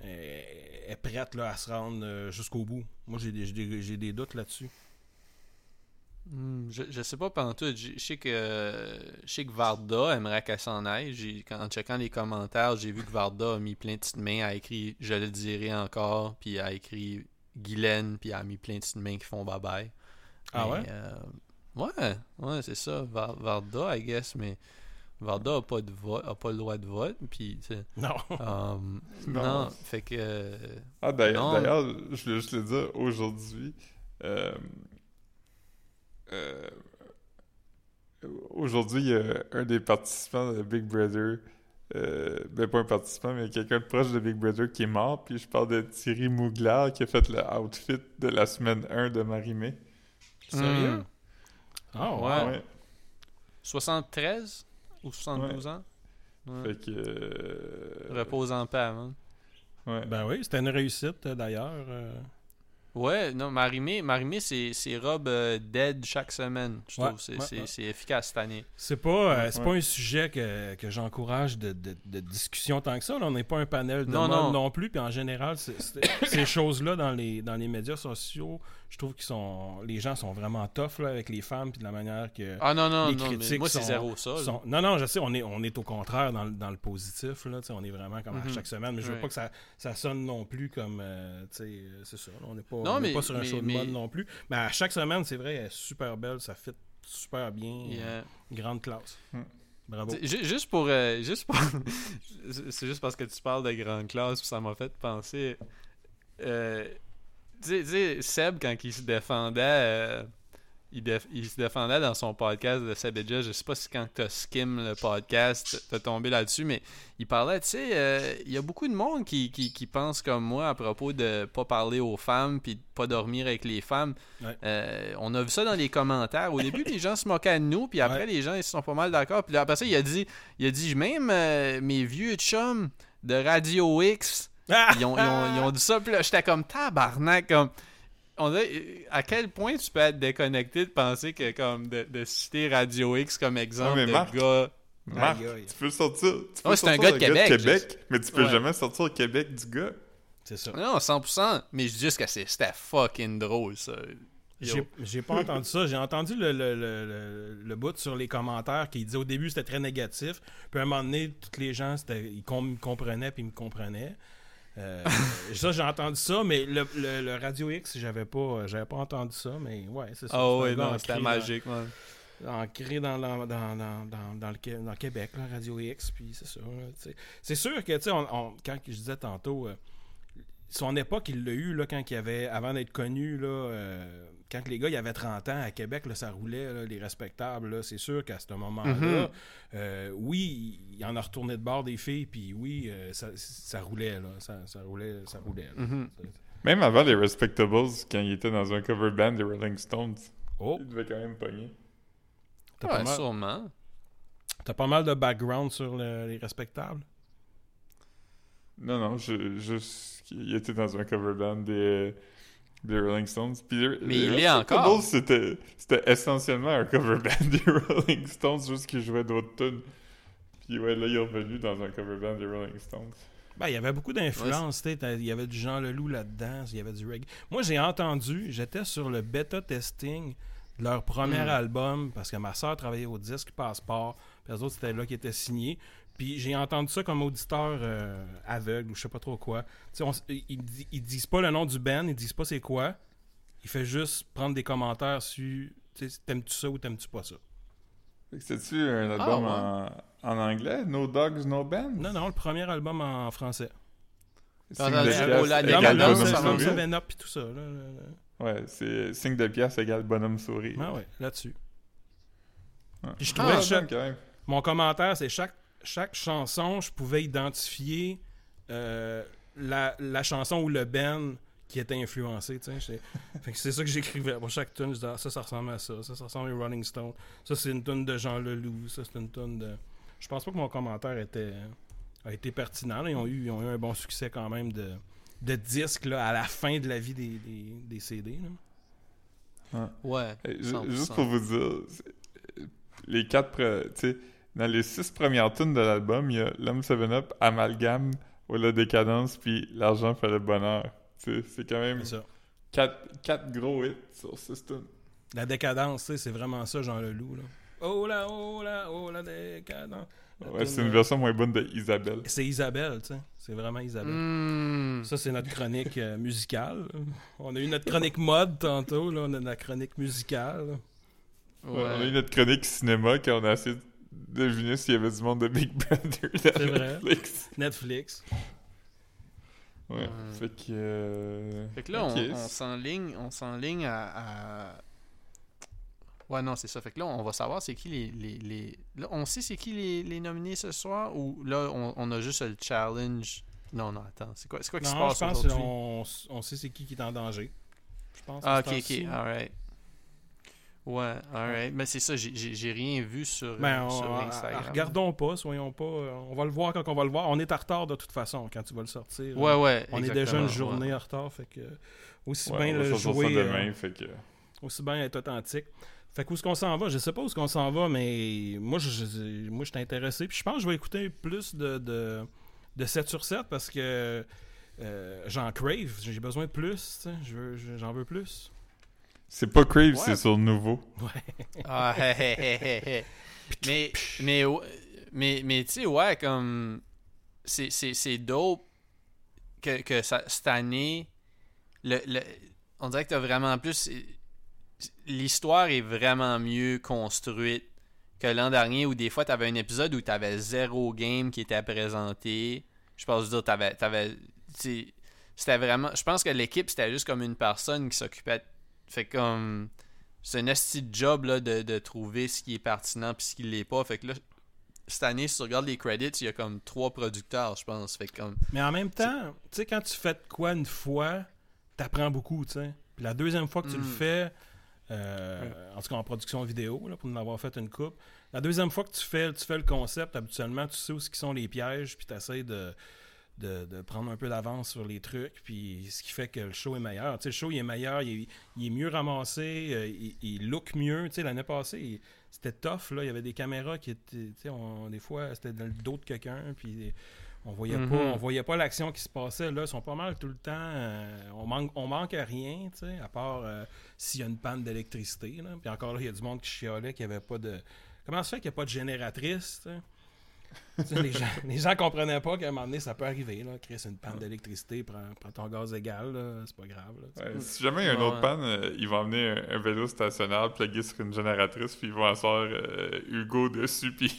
elle est prête là, à se rendre euh, jusqu'au bout. Moi, j'ai des, j'ai des- j'ai des doutes là-dessus. Hmm, je, je sais pas pendant tout. Je je sais que je sais que Varda aimerait qu'elle s'en aille. J'ai- quand- En checkant les commentaires, j'ai vu que Varda a mis plein de petites mains, a écrit Je le dirai encore, puis a écrit Guylaine, puis a mis plein de petites mains qui font bye bye. Ah Mais, ouais? euh, ouais, ouais, c'est ça. Var- Varda, I guess, mais Varda a pas de vote, a pas le droit de vote, puis tu sais, Non. um, Non. non. fait que euh, Ah, d'ailleurs, d'ailleurs, je voulais juste le dire, aujourd'hui, euh, euh, aujourd'hui, il y a un des participants de Big Brother, euh, ben pas un participant, mais quelqu'un de proche de Big Brother qui est mort, puis je parle de Thierry Mouglard qui a fait le outfit de la semaine 1 de Marimé. Sérieux? hmm, Ah ouais. Ouais. Ouais. 73 ou 72 ans? Ouais. Fait que... euh, Repose en paix, man. ouais. Ben oui, c'était une réussite euh, d'ailleurs. Ouais, non, Marimé, Marimé c'est c'est robe euh, dead chaque semaine, je Ouais, trouve. C'est ouais, c'est- ouais. c'est efficace cette année. C'est pas, euh, c'est ouais. pas un sujet que, que j'encourage de, de- de discussion tant que ça. là. On n'est pas un panel de Non, mode non. non. plus. Puis en général, c'est- c'est- ces choses-là dans les, dans les médias sociaux, je trouve qu'ils sont. Les gens sont vraiment tough là, avec les femmes puis de la manière que. Ah non, non, Les non, mais moi sont- zéro ça. là. sont- Non, non, je sais, on est, on est au contraire dans, le- dans le positif. Là, on est vraiment comme à Mhm. chaque semaine. Mais je veux Ouais. pas que ça, ça sonne non plus comme. euh, tu sais, euh, c'est ça. là, on n'est pas, Non, on est mais- pas sur un mais- show de mais- mode non plus. Mais à chaque semaine, c'est vrai, elle est super belle. Ça fit super bien. Yeah. euh, grande classe. Hmm. Bravo. Juste pour. euh, juste pour c'est juste parce que tu parles de grande classe, puis ça m'a fait penser. Euh, tu sais- Seb, quand il se défendait. euh, il, déf- il se défendait dans son podcast de Seb et Jess. Je sais pas si quand t'as skim le podcast, t'as tombé là-dessus, mais il parlait, tu sais, euh, il y a beaucoup de monde qui, qui, qui pense comme moi à propos de pas parler aux femmes puis de pas dormir avec les femmes. Ouais. Euh, on a vu ça dans les commentaires. Au début, les gens se moquaient de nous, puis après, Ouais. les gens ils sont pas mal d'accord. Puis là, après ça, il a dit, il a dit même euh, mes vieux chums de Radio X, ils ont, ils ont- ils ont dit ça. Puis là, j'étais comme tabarnak, comme. On à quel point tu peux être déconnecté de penser que comme de, de citer Radio X comme exemple mais de Marc, gars. Marc, Aïe, aïe. tu peux sortir... Tu peux Ouais, c'est un gars de le Québec, mais tu peux Ouais. jamais sortir au Québec du gars. C'est ça. Non, 100%. Mais je dis juste que c'est- c'était fucking drôle, ça. J'ai pas entendu ça. J'ai entendu le, le, le, le- le bout sur les commentaires qui disait au début c'était très négatif. Puis à un moment donné, tous les gens c'était- ils com- me comprenaient puis ils me comprenaient. Euh, ça, j'ai entendu ça, mais le, le- le Radio X, j'avais pas, j'avais pas entendu ça, mais ouais, c'est ça. Ah un ouais, gars non, c'était magique. Dans, ancré dans, dans, le, Qué- dans le Québec, là, Radio X, puis c'est ça. C'est sûr que, tu sais, quand je disais tantôt, euh, son époque, il l'a eu, là, quand il avait, avant d'être connu, là, euh, quand les gars, il avait 30 ans à Québec, là, ça roulait, là, les respectables, là, c'est sûr qu'à ce moment-là, Mhm. euh, oui, il en a retourné de bord des filles, puis oui, euh, ça, ça roulait, là, ça, ça roulait, ça roulait. là. Mhm. Même avant les Respectables, quand il était dans un cover band des Rolling Stones, Oh, il devait quand même pogner. t'as pas, mal- sûrement. t'as pas mal de background sur le- les respectables? Non, non, je, juste qu'il était dans un cover band des, des Rolling Stones. Puis les- Mais les il Respectables, encore. C'était, c'était essentiellement un cover band des Rolling Stones, juste qu'ils jouaient d'autres tunes. Puis ouais, là, il est revenu dans un cover band des Rolling Stones. Ben, il y avait beaucoup d'influence, tu sais, t'as- il y avait du Jean Leloup là-dedans, il y avait du reggae. Moi, j'ai entendu, j'étais sur le bêta testing de leur premier Mm. album, parce que ma soeur travaillait au disque Passeport, puis les autres, c'était là qui étaient signés. Puis j'ai entendu ça comme auditeur euh, aveugle ou je sais pas trop quoi. Tu sais, on s- ils, ils di- ils disent pas le nom du band, ils disent pas c'est quoi. Il fait juste prendre des commentaires sur tu sais, t'aimes-tu ça ou t'aimes-tu pas ça? Fait que C'est-tu un album ouais. en, en anglais? No Dogs, No Bands? Non, non, le premier album en français. Seven Up et tout ça. là, là, là. Ouais, c'est signe de pièce égale bonhomme sourire. Ah ouais, là-dessus. Ouais. Puis je Ah, trouvais que j'aime chaque- quand même. Mon commentaire, c'est chaque, chaque chanson, je pouvais identifier euh, la, la chanson ou le band qui était influencé, c'est ça que j'écrivais. Pour chaque tune, je disais, ah, ça, ça ressemble à ça. Ça, ça ressemble à Rolling Stone. Ça, c'est une tune de Jean Leloup. Ça, c'est une tune de... Je pense pas que mon commentaire était, a été pertinent. là. Ils, ont eu, ils ont eu un bon succès quand même de, de disques là, à la fin de la vie des, des, des CD. là. Ouais. 100%. Juste pour vous dire, c'est- les quatre, pre- tu sais, dans les six premières tunes de l'album, il y a L'homme 7-Up, Amalgame, ou La Décadence, puis L'argent fait le bonheur. C'est quand même quatre, quatre gros hits sur six tunes. La décadence, tu sais, c'est vraiment ça, Jean Leloup. Là. Oh là, oh là, oh la décadence. La Ouais, tune c'est une version moins bonne de Isabelle. C'est Isabelle, tu sais. C'est vraiment Isabelle. Hmm. Ça, c'est notre chronique euh, musicale. On a eu notre chronique mode tantôt. Là. On a la chronique musicale. Ouais, on a eu notre chronique cinéma quand on a essayé de deviner s'il y avait du monde de Big Brother dans vrai. Netflix. Netflix. Ouais, Ouais. fait que... euh, Fait que là, on, on s'enligne, on s'enligne à, à- Ouais, non, c'est ça. Fait que là, on va savoir c'est qui les, les, les- Là, on sait c'est qui les, les nominés ce soir ou là, on, on a juste le challenge? Non, non, attends. C'est quoi, c'est quoi qui se Non, passe je pense aujourd'hui? qu'on on sait c'est qui qui est en danger. Je pense. Ah, ok, ok, alright. Ouais, alright. Mais c'est ça, j'ai- rien vu sur, Ben, euh, sur on- Instagram. regardons pas, soyons pas. euh, On va le voir quand on va le voir. On est en retard de toute façon quand tu vas le sortir. Ouais, ouais. On est déjà une ouais. journée en retard, fait que aussi ouais, bien on va le ça jouer, euh, demain, fait que... aussi bien être authentique. Fait que où est-ce qu'on s'en va? Je sais pas où est-ce qu'on s'en va, mais moi je, je- moi je suis intéressé. Puis je pense que je vais écouter plus de de, de 7 sur 7 parce que euh, j'en crave. J'ai besoin de plus. sais. Je veux- je- J'en veux plus. C'est pas Crave, Ouais. c'est sur le nouveau. Ah, hé, hé. mais, mais, ouais, mais, mais tu sais, ouais, comme. C'est, dope que, que ça, cette année, le, le- on dirait que t'as vraiment plus. L'histoire est vraiment mieux construite que l'an dernier où des fois t'avais un épisode où t'avais zéro game qui était présenté. Je pense dire, t'avais. c'était vraiment. Je pense que l'équipe, c'était juste comme une personne qui s'occupait. de- Fait comme c'est un esti de job là, de, de trouver ce qui est pertinent puis ce qui l'est pas. Fait que là, cette année, si tu regardes les credits, il y a comme trois producteurs, je pense. Fait que comme. Mais en même temps, tu sais, quand tu fais de quoi une fois, t'apprends beaucoup, tu sais. Puis la deuxième fois que tu le Mm. fais, euh, en tout cas en production vidéo, là, pour nous avoir fait une coupe, la deuxième fois que tu fais, tu fais le concept, habituellement, tu sais où ce qui sont les pièges, puis tu essaies de, de, de prendre un peu d'avance sur les trucs, puis ce qui fait que le show est meilleur. Tu sais, le show, il est meilleur, il est, il est mieux ramassé, euh, il, il look mieux. Tu sais, l'année passée, c'était tough, là. Il y avait des caméras qui étaient, tu sais, on- des fois, c'était dans le dos de quelqu'un, puis on voyait pas, on voyait pas l'action qui se passait. Là, ils sont pas mal tout le temps. euh, on manque, on manque à rien, tu sais, à part euh, s'il y a une panne d'électricité. Puis encore là, il y a du monde qui chialait qu'il n'y avait pas de. Comment ça fait qu'il n'y a pas de génératrice, les, gens, les gens comprenaient pas qu'à un moment donné, ça peut arriver. Là. Chris, une panne d'électricité, prends, prends ton gaz égal, c'est pas grave. là. Ouais, si jamais il y a une autre panne, euh, ils vont amener un, un vélo stationnaire plugué sur une génératrice, puis ils vont asseoir euh, Hugo dessus, puis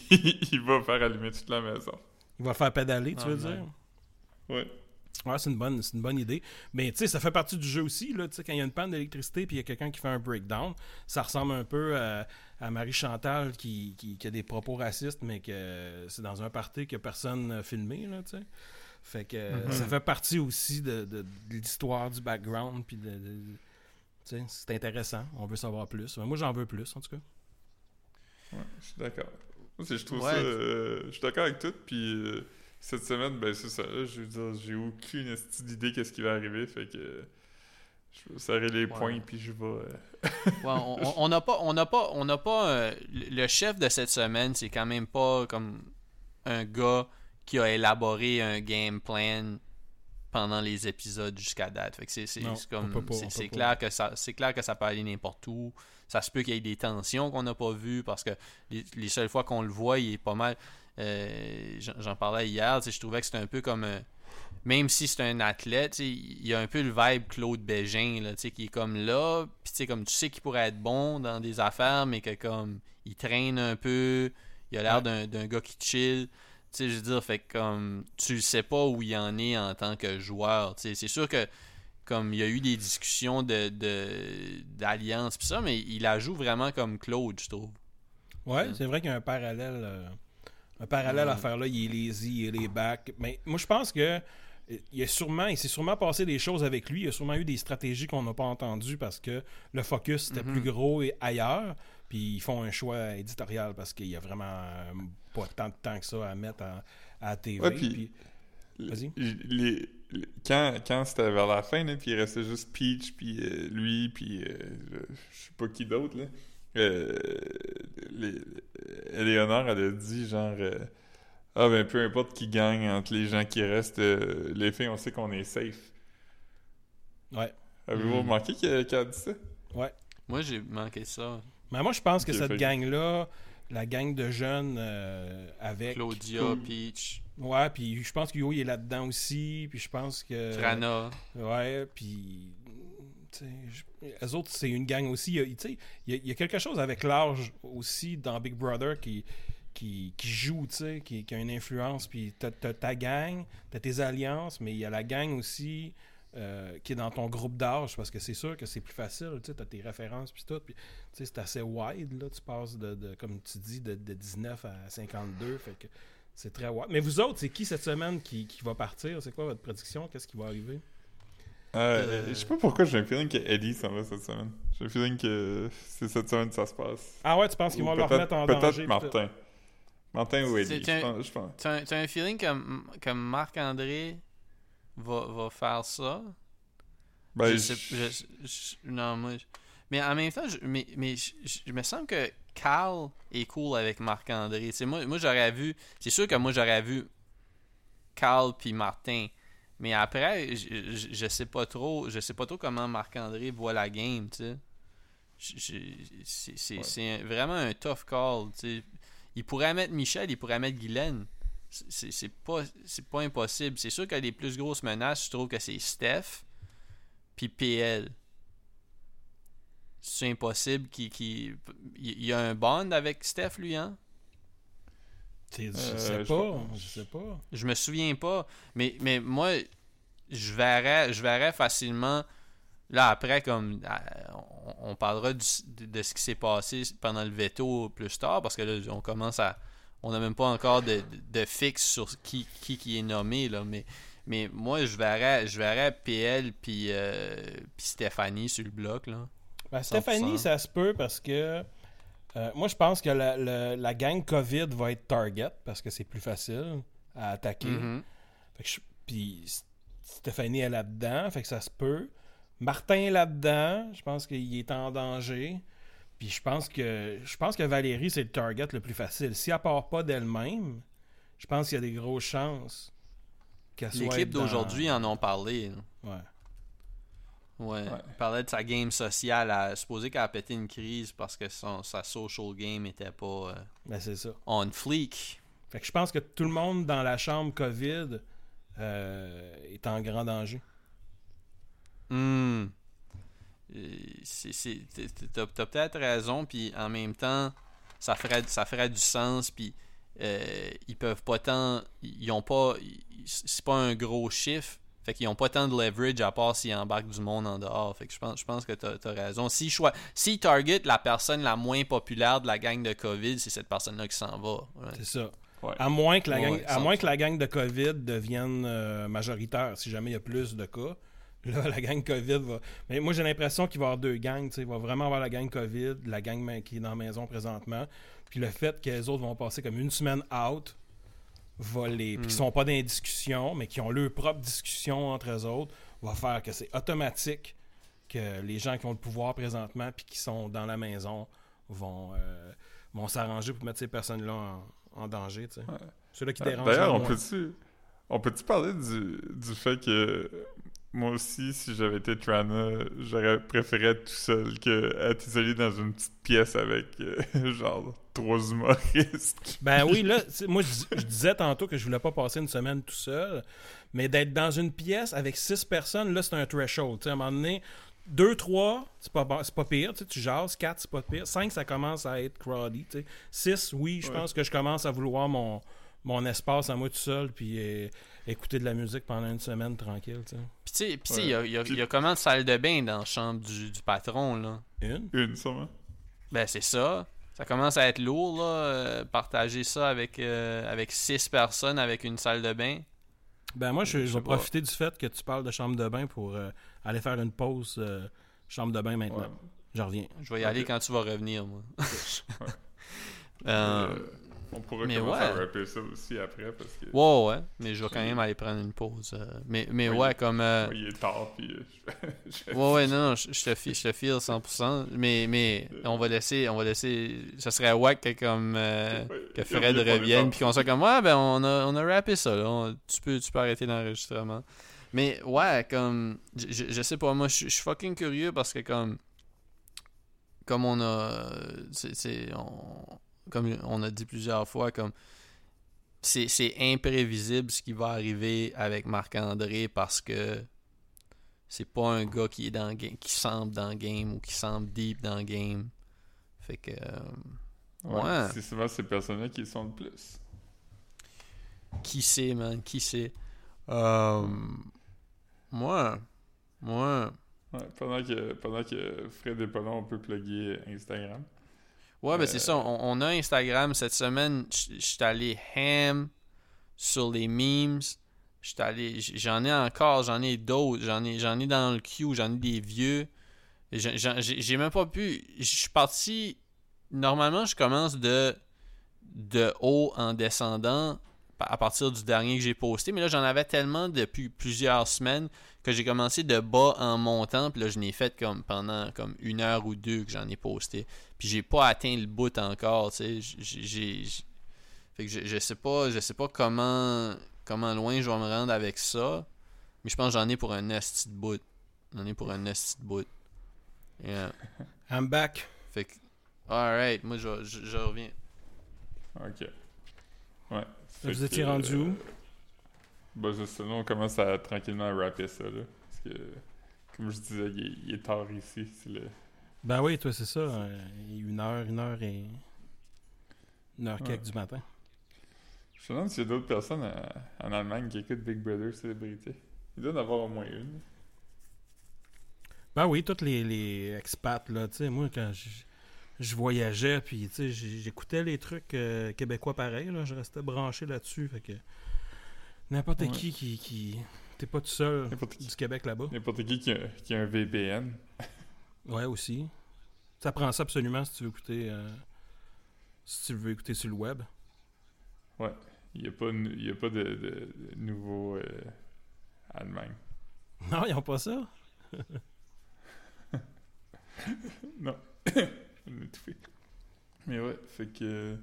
il va faire allumer toute la maison. Il va le faire pédaler, tu Ah, veux ouais. dire? Ouais. Ouais, c'est une bonne, c'est une bonne idée. Mais tu sais, ça fait partie du jeu aussi. Là, Tu sais, quand il y a une panne d'électricité puis il y a quelqu'un qui fait un breakdown, ça ressemble un peu à, à Marie Chantal qui, qui, qui a des propos racistes, mais que c'est dans un party que personne n'a filmé. Là, tu sais. Fait que Mhm. ça fait partie aussi de, de- de l'histoire, du background. Puis de, de- c'est intéressant. On veut savoir plus. Moi, j'en veux plus, en tout cas. Ouais, je suis d'accord. Je trouve Ouais. ça. euh, je suis d'accord avec tout, puis euh, cette semaine, ben c'est ça. là, je veux dire, j'ai aucune d'idée qu'est-ce qui va arriver, fait que. je vais serrer les poings, puis je vais. euh, Ouais, on n'a pas, on n'a pas, on n'a pas. euh, le chef de cette semaine, c'est quand même pas comme un gars qui a élaboré un game plan pendant les épisodes jusqu'à date. Fait que c'est c'est- Non, c'est comme pas, c'est clair que ça c'est clair que ça peut aller n'importe où. Ça se peut qu'il y ait des tensions qu'on n'a pas vues parce que les, les seules fois qu'on le voit, il est pas mal. Euh, J'en parlais hier, je trouvais que c'était un peu comme un- même si c'est un athlète, il y a un peu le vibe Claude Bégin, là, qui est comme là, puis tu sais, comme tu sais qu'il pourrait être bon dans des affaires, mais que comme il traîne un peu, il a l'air Ouais. d'un- gars qui chill. Tu sais, je veux dire, fait comme tu sais pas où il en est en tant que joueur. Tu sais, c'est sûr que comme il y a eu des discussions de de- d'alliance pis ça, mais il la joue vraiment comme Claude, je trouve. Ouais, c'est vrai qu'il y a un parallèle. euh, un parallèle à Ouais. faire là. Il est lazy, il est back. Mais moi, je pense que il, a sûrement, il s'est sûrement passé des choses avec lui. Il y a sûrement eu des stratégies qu'on n'a pas entendues parce que le focus était plus Mhm. gros et ailleurs. Puis ils font un choix éditorial parce qu'il y a vraiment euh, pas tant de temps que ça à mettre à, à la TV. Ouais, puis- Puis- Vas-y. Les- les- les- quand quand c'était vers la fin, là, puis il restait juste Peach, puis euh, lui, puis euh, je je sais pas qui d'autre, là. Euh, les- Éléonore, elle a dit genre euh, Ah ben peu importe qui gagne entre les gens qui restent, euh, les filles, on sait qu'on est safe. Ouais. Avez-vous Mhm. remarqué qu'elle a dit ça? Moi, j'ai manqué ça. Mais moi, je pense que cette fait- gang-là, la gang de jeunes euh, avec. Claudia. Peach, Ouais, puis je pense que Yo il est là-dedans aussi. Puis je pense que. Trana. Ouais, puis. Eux autres, c'est une gang aussi. Il y a, quelque chose avec l'âge aussi dans Big Brother qui, qui, joue, qui, qui a une influence. Puis t'as, t'as ta gang, t'as tes alliances, mais il y a la gang aussi euh, qui est dans ton groupe d'âge parce que c'est sûr que c'est plus facile, tu t'as tes références puis tout. Puis, c'est assez wide, là. Tu passes de, comme tu dis, de, de 19 à 52. Fait que c'est très wide. Mais vous autres, c'est qui cette semaine qui va partir? C'est quoi votre prédiction? Qu'est-ce qui va arriver? Euh, Euh, Je sais pas pourquoi j'ai un feeling que Eddie s'en va cette semaine. J'ai un feeling que c'est cette semaine que ça se passe. Ah ouais, tu penses qu'ils vont le remettre en danger? Peut-être Martin. Martin ou Eddie, un- je pense. je pense. T'as un, feeling que, que Marc-André va, va faire ça? Ben, je sais, je- je- non, moi. je- mais en même temps, je, mais, mais je, je- je me semble que Carl est cool avec Marc-André. Tu moi, moi j'aurais vu. C'est sûr que moi, j'aurais vu Carl puis Martin. Mais après, je, je, je sais pas trop. Je sais pas trop comment Marc-André voit la game, tu sais. C'est Ouais. vraiment un tough call, tu sais. Il pourrait mettre Michel, il pourrait mettre Guylaine. C'est- pas, pas impossible. C'est sûr que les plus grosses menaces, je trouve que c'est Steph puis PL. C'est impossible qu'il qu'il- il y a un bond avec Steph, lui, hein? Je Euh, sais pas, je sais pas. Je me souviens pas. Mais, mais moi, je verrais, je verrais facilement. Là, après, comme euh, on, on parlera du- de, de ce qui s'est passé pendant le veto plus tard, parce que là, on commence à. On n'a même pas encore de, de, fixe sur qui, qui, qui est nommé, là. Mais, mais moi, je verrais, je verrais PL puis euh, puis Stéphanie sur le bloc, là. Ben, Stéphanie, 100%. ça se peut parce que euh, moi, je pense que la, la- la gang COVID va être target parce que c'est plus facile à attaquer. Mhm. Fait que je- Puis Stéphanie est là-dedans, fait que ça se peut. Martin est là-dedans, je pense qu'il est en danger. Puis je pense que je pense que Valérie, c'est le target le plus facile. Si elle part pas d'elle-même, je pense qu'il y a des grosses chances qu'elle soit. Les clips dans- d'aujourd'hui en ont parlé. là. Ouais. Ouais. Ouais. Il parlait de sa game sociale. À, supposé qu'elle a pété une crise parce que son, sa social game était pas euh, Ben, c'est ça. on fleek. Fait que je pense que tout le monde dans la chambre COVID euh, est en grand danger. C'est- c'est- t'as- peut-être raison, puis en même temps, ça ferait, ça ferait du sens, puis euh, ils peuvent pas tant. Ils ont pas. C'est pas un gros chiffre. Fait qu'ils ont pas tant de leverage à part s'ils embarquent du monde en dehors. Fait que je pense, je pense que t'as as raison. S'ils s'ils target la personne la moins populaire de la gang de COVID, c'est cette personne-là qui s'en va. Ouais. C'est ça. Ouais. À moins que la, gang, ouais, à moins que la gang de COVID devienne euh, majoritaire, si jamais il y a plus de cas. Là, la gang COVID va. Mais moi, j'ai l'impression qu'il va y avoir deux gangs. tu. Il va vraiment avoir la gang COVID, la gang qui est dans la maison présentement. Puis le fait que les autres vont passer comme une semaine out, les. Puis qui sont pas dans les discussions, mais qui ont leur propre discussion entre eux autres, va faire que c'est automatique que les gens qui ont le pouvoir présentement puis qui sont dans la maison vont, euh, vont s'arranger pour mettre ces personnes-là en, en danger. tu sais. Ouais. Ceux-là qui Euh, dérangent. D'ailleurs, le on peut-tu on parler du, du fait que moi aussi, si j'avais été Trana, j'aurais préféré être tout seul que être isolé dans une petite pièce avec euh, genre trois humoristes. Ben oui, là, moi, je, dis- je disais tantôt que je voulais pas passer une semaine tout seul, mais d'être dans une pièce avec six personnes, là, c'est un threshold. Tu sais, à un moment donné, deux, trois, c'est pas, pas pire. Tu, sais, tu jases, quatre, c'est pas pire. Cinq, ça commence à être crowdy. Six, oui, je Ouais. pense que je commence à vouloir mon, mon espace à moi tout seul, puis euh, écouter de la musique pendant une semaine tranquille. tu sais. Puis tu sais, Ouais. il y a, y y comment de salle de bain dans la chambre du, du patron, là? Une? Une, sûrement. Ben c'est ça. Ça commence à être lourd, là, euh, partager ça avec, euh, avec six personnes avec une salle de bain. Ben moi, je, Je je sais vais pas. profiter du fait que tu parles de chambre de bain pour euh, aller faire une pause euh, chambre de bain maintenant. Ouais. Je reviens. Je vais y aller quand tu vas revenir, moi. Ouais. On pourrait mais commencer ouais. à rapper ça aussi après parce que Ouais, ouais, mais je vais quand même aller prendre une pause. euh, mais mais Oui. ouais, comme. euh, ouais, il est tard puis euh, je- Ouais, ouais, non, non, je je te file, je te file 100%. Mais, mais on va laisser, on va laisser. Ça serait wack que comme. euh, Ouais, que Fred revienne puis qu'on soit comme ouais ben on a on a rappé ça là On- tu peux tu peux arrêter l'enregistrement mais ouais comme je, sais pas moi je je suis fucking curieux parce que comme comme on a c'est- on, comme on a dit plusieurs fois comme c'est imprévisible ce qui va arriver avec Marc-André parce que c'est pas un gars qui est dans le game qui semble dans le game ou qui semble deep dans le game fait que euh, Ouais, Ouais. C'est souvent ces personnes-là qui sont le plus. Qui sait, man? Qui sait? Euh, moi, moi, Ouais, pendant que pendant que Fred est pas là, on peut plugger Instagram. Ouais, ben Euh, c'est ça. On, on a Instagram cette semaine. Je suis allé ham sur les memes. J'en ai encore, j'en ai d'autres. J'en ai, j'en ai dans le queue, j'en ai des vieux. J'ai même pas pu. Je suis parti. Normalement, je commence de de haut en descendant à partir du dernier que j'ai posté. Mais là, j'en avais tellement depuis plusieurs semaines que j'ai commencé de bas en montant. Puis là, je n'ai fait comme pendant comme une heure ou deux que j'en ai posté. Puis j'ai pas atteint le bout encore. Tu sais, j'ai, fait que je, je sais pas, je sais pas comment comment loin je vais me rendre avec ça. Mais je pense que j'en ai pour un esti de bout. J'en ai pour un esti de bout. Yeah. I'm back. Fait que, alright, moi je, je, je reviens. Ok. Ouais. Vous étiez rendu euh, où? Bah, c'est ça. Là, on commence à tranquillement rapper ça, là. Parce que, comme je disais, il est, il est tard ici. Le... Ben oui, toi, c'est ça. euh, une heure, une heure et. Une heure Ouais. quelques du matin. Je me demande s'il y a d'autres personnes à- en Allemagne qui écoutent Big Brother Célébrité. Il doit y en avoir au moins une. Ben oui, tous les, les expats, là, tu sais, moi, quand je, je voyageais, puis, tu sais, j'ai- j'écoutais les trucs euh, québécois pareil, là, je restais branché là-dessus, fait que n'importe Ouais. qui qui... qui... T'es pas tout seul N'importe qui. du Québec là-bas. N'importe qui qui a, qui a un VPN. Ouais, aussi. Ça prend ça absolument si tu veux écouter... euh, si tu veux écouter sur le web. Il n'y a pas, y a pas de, de- de nouveau euh, Allemagne. Non, ils ont pas ça? non. Mais ouais, fait que.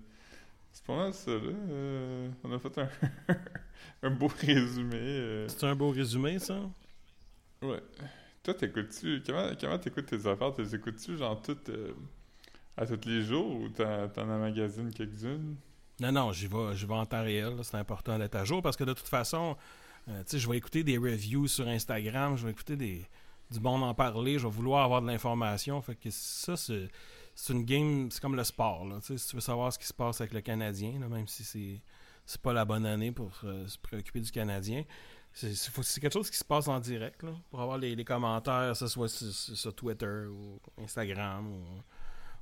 C'est pas mal ça, là. Euh, on a fait un, un beau résumé. euh. C'est un beau résumé, ça? Ouais. Toi, t'écoutes-tu. Comment comment t'écoutes tes affaires? T'es écoutes-tu, genre, toutes. euh, à tous les jours ou t'en t'en emmagasines quelques-unes? Non, non, j'y vais, j'y vais en temps réel. là. C'est important d'être à jour parce que de toute façon, euh, tu sais, je vais écouter des reviews sur Instagram, je vais écouter des, du bon en parler, je vais vouloir avoir de l'information. Fait que ça, c'est, c'est une game, c'est comme le sport. Là, si tu veux savoir ce qui se passe avec le Canadien, là, même si c'est, c'est pas la bonne année pour euh, se préoccuper du Canadien. C'est, quelque chose qui se passe en direct là, pour avoir les, les commentaires, que ce soit sur, Twitter ou Instagram ou,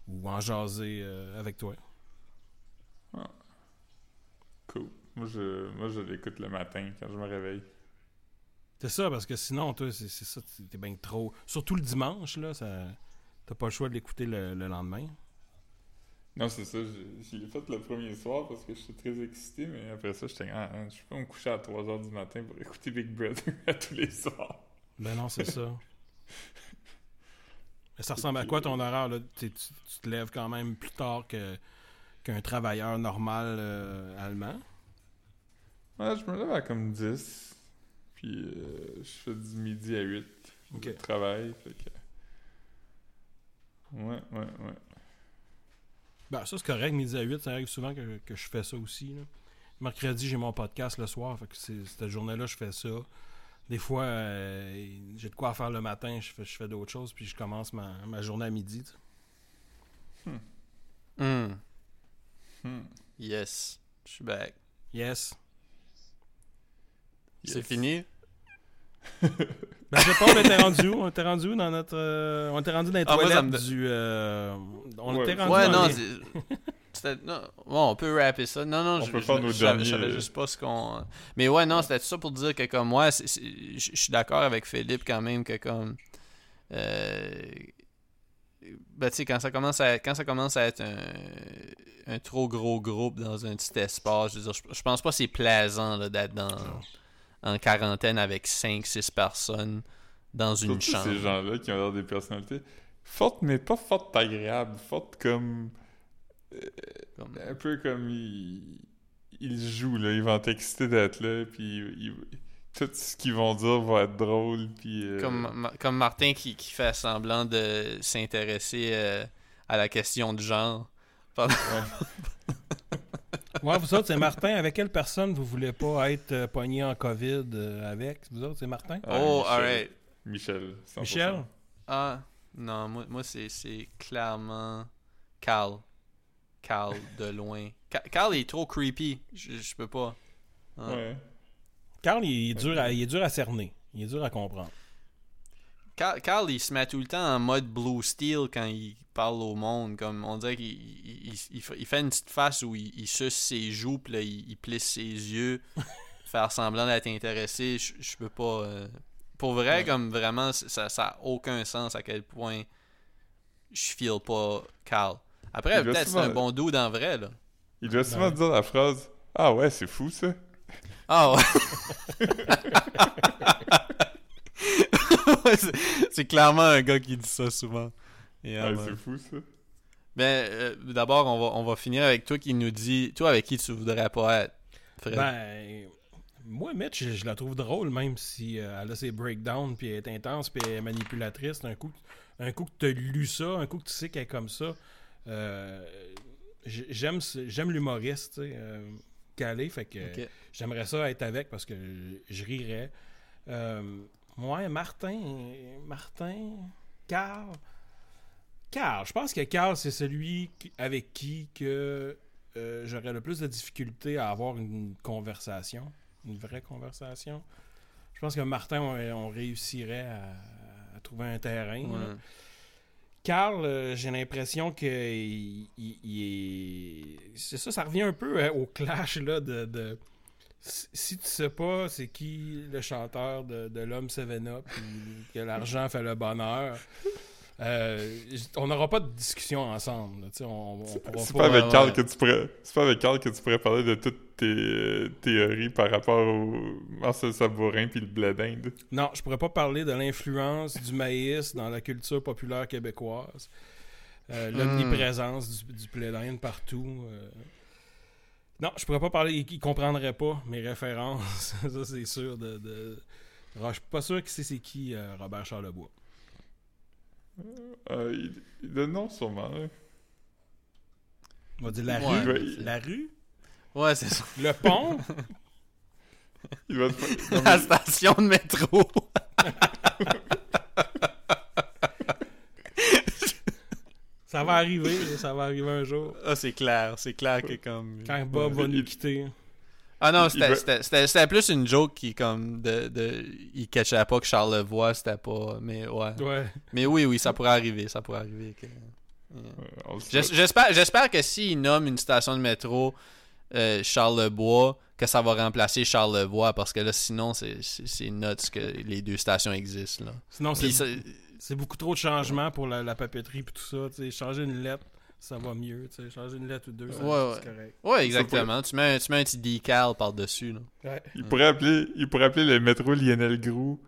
ou en jaser euh, avec toi. Cool. Moi, je, moi, je l'écoute le matin quand je me réveille. C'est ça, parce que sinon, toi, c'est c'est ça, t'es bien trop. Surtout le dimanche, là, ça. T'as pas le choix de l'écouter le, le lendemain. Non, c'est ça. Je, je l'ai fait le premier soir parce que j'étais très excité, mais après ça, j'étais ah, ah, je peux pas me coucher à 3h du matin pour écouter Big Brother à tous les soirs. Ben non, c'est ça. Mais ça ressemble à quoi ton horaire, là? Tu, tu te lèves quand même plus tard que qu'un travailleur normal euh, allemand? Ouais, je me lève à comme 10. Puis euh, je fais du midi à 8. Ok. de travail. Fait que... Ouais, ouais, ouais. Ben, ça, c'est correct, midi à 8, ça arrive souvent que, que je fais ça aussi. là. Mercredi, j'ai mon podcast le soir, fait que c'est- cette journée-là, je fais ça. Des fois, euh, j'ai de quoi faire le matin, je fais, je fais d'autres choses, puis je commence ma, ma journée à midi. tu sais. Hmm. Hmm. Yes. Je suis back. Yes. C'est fini? Ben, je sais pas, on était rendu où? On était rendu où dans notre. euh, on était rendu dans les Ah, moi, toilettes me- du. euh, on Ouais. était rendu Ouais, dans non, les- bon, on peut rapper ça. Non, non, On je, peut je- je savais- je savais euh, juste pas ce qu'on. Mais ouais, non, c'était ça pour dire que, comme moi, je suis d'accord avec Philippe quand même que, comme. Euh, ben, tu sais, quand ça commence à quand ça commence à être un, un trop gros groupe dans un petit espace, je veux dire, je, je pense pas que c'est plaisant là, d'être dans en quarantaine avec 5-6 personnes dans une chambre. ces gens-là qui ont l'air des personnalités fortes, mais pas fortes agréables. Fortes comme. Comme- Un peu comme ils, ils jouent, là. Ils vont être excités d'être là, puis ils- tout ce qu'ils vont dire va être drôle, puis. euh, Comme, comme Martin qui, qui fait semblant de s'intéresser euh, à la question de genre. Ouais, vous autres, c'est Martin. Avec quelle personne vous voulez pas être euh, pogné en COVID euh, avec? Vous autres, c'est Martin? Ah, oh, Michel. alright. Michel. 100%. Michel? Ah, non, moi, moi c'est, c'est clairement Carl. Carl de loin. Ca- Carl est trop creepy. Je, je peux pas. Ah. Ouais. Carl, il est, dur à, il est dur à cerner. Il est dur à comprendre. Carl, Carl, il se met tout le temps en mode Blue Steel quand il parle au monde. Comme on dirait qu'il il, il- il fait- une petite face où il, il suce ses joues, puis là, il, il plisse ses yeux, faire semblant d'être intéressé. Je, je peux pas. euh, Pour vrai, Ouais. comme vraiment, ça, ça a aucun sens à quel point je feel pas Carl. Après, peut-être c'est un bon dude en vrai, là. Il doit souvent Ouais. dire la phrase Ah ouais, c'est fou ça. Ah ouais. Ouais, c'est- clairement un gars qui dit ça souvent. Yeah, Ah, man. c'est fou ça. Ben, euh, d'abord, on va, on va finir avec toi qui nous dit, toi avec qui tu voudrais pas être, Fred. Ben, moi, Mitch, je, je la trouve drôle, même si euh, elle a ses breakdowns, puis elle est intense, puis elle est manipulatrice. Un coup, un coup que tu as lu ça, un coup que tu sais qu'elle est comme ça. euh, j'aime l'humoriste, tu sais, euh, calé, fait que j'aimerais ça être avec parce que je, je rirais. Ouais, Martin, Martin, Carl. Carl, je pense que Carl, c'est celui avec qui que euh, j'aurais le plus de difficulté à avoir une conversation, une vraie conversation. Je pense que Martin, on, on réussirait à, à trouver un terrain. Ouais. Carl, euh, j'ai l'impression que il, il- il est. C'est ça, ça revient un peu euh, au clash là, de, de- Si tu sais pas c'est qui le chanteur de, de l'homme 7-Up, puis que l'argent fait le bonheur, euh, on n'aura pas de discussion ensemble. C'est pas. avec Carl que tu pourrais. C'est pas avec Carl que tu pourrais parler de toutes tes euh, théories par rapport au Marcel Sabourin puis le blé d'Inde. Non, je pourrais pas parler de l'influence du maïs dans la culture populaire québécoise. Euh, L'omniprésence du, du blé d'Inde partout. Non, je pourrais pas parler. Il, comprendrait pas mes références. ça, c'est sûr. De, de... Alors, je suis pas sûr qu'il sait c'est qui euh, Robert Charlebois. Euh, il, il donne nom sûrement. hein. On va dire la Ouais. rue? Il- La rue? Ouais, c'est ça. Le pont? Il va te non, La station de métro. ça va arriver. Ça va arriver un jour. Ah, c'est clair. C'est clair que comme. Quand Bob va nous quitter. Ah non, c'était plus une joke qui, comme, de. de il catchait pas que Charles Levoix, c'était pas. Mais ouais. Ouais. Mais oui, oui, ça pourrait arriver. Ça pourrait arriver. que- le. J'espère, j'espère que s'il nomme une station de métro euh, Charles Lebois, que ça va remplacer Charles Levoix, parce que là, sinon, c'est, nuts que les deux stations existent. Là. Sinon, c'est C'est beaucoup trop de changements pour la, la papeterie et tout ça. tu sais. changer une lettre, ça va mieux. tu sais. Changer une lettre ou deux, ça, Ouais, c'est ouais. correct. Ouais, exactement. Tu mets, un, tu mets un petit decal par-dessus. Là. Ouais. Il pourrait appeler, il pourrait appeler le métro Lionel Groux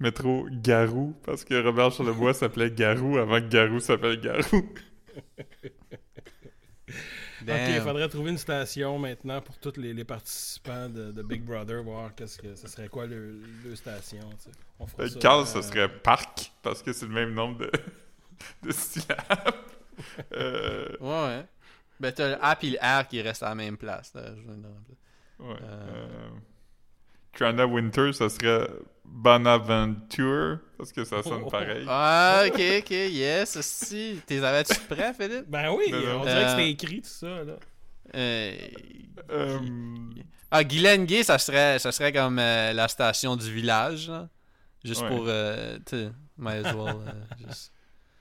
métro Garou parce que Robert Charlebois s'appelait Garou avant que Garou s'appelle Garou. Ok, Damn. il faudrait trouver une station maintenant pour tous les, les participants de, de Big Brother, voir qu'est-ce que ce serait quoi le, le station. tu sais. On Euh, ça, Carl, euh, ce serait Parc parce que c'est le même nombre de, de syllabes. Euh, Ouais, ouais. Ben, t'as le A puis le R qui restent à la même place. Là. Je viens de remplir. ouais. Euh. Euh, Trana Winter, ça serait Bonaventure parce que ça sonne Oh. pareil. Ah, ok, ok, yes, si. T'es avais-tu prêt, Philippe? Ben oui, Non, non. on dirait que Euh, c'était écrit tout ça. Là. Euh, Euh, Ah, Guylaine Gay, ça serait, ça serait comme euh, la station du village, là. Juste Ouais. pour, euh, tu sais, might as well, euh, juste,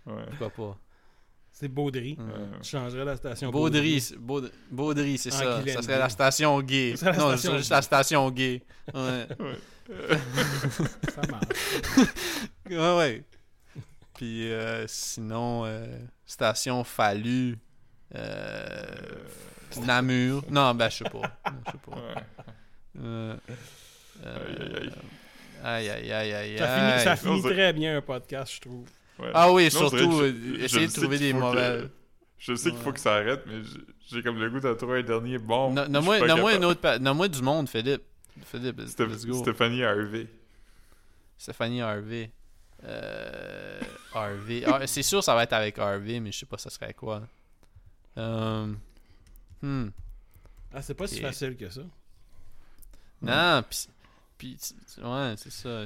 ouais. pourquoi pas? C'est Baudry. Euh, Tu changerais la station Baudry, Baudry, c'est ça. Guylaine Ça serait Gay. la station gay. La non, station c'est juste gay. la station gay. Ouais. Ça marche. ouais, ouais. Puis euh, sinon, euh, station Fallu. Euh, Namur. Non, ben, je sais pas. Je sais pas. ouais. Euh, euh, Aïe, aïe, aïe. Aïe, aïe, aïe, aïe. Ça finit, ça finit très bien un podcast, je trouve. Ouais. Ah oui, Non, surtout, euh, je- essayer de trouver des que- mauvais. Je sais qu'il faut que ça arrête, mais j'ai- comme le goût d'en trouver un dernier bon. Nomme-moi pa- du monde, Philippe. Philippe, let's Stéph- let's go. Stéphanie Harvey. Stéphanie Harvey. Euh, Harvey. Ah, c'est sûr, ça va être avec Harvey, mais je sais pas, ça serait quoi. Euh, hmm. Ah, c'est pas si facile que ça. Non, pis. pis ouais, c'est ça.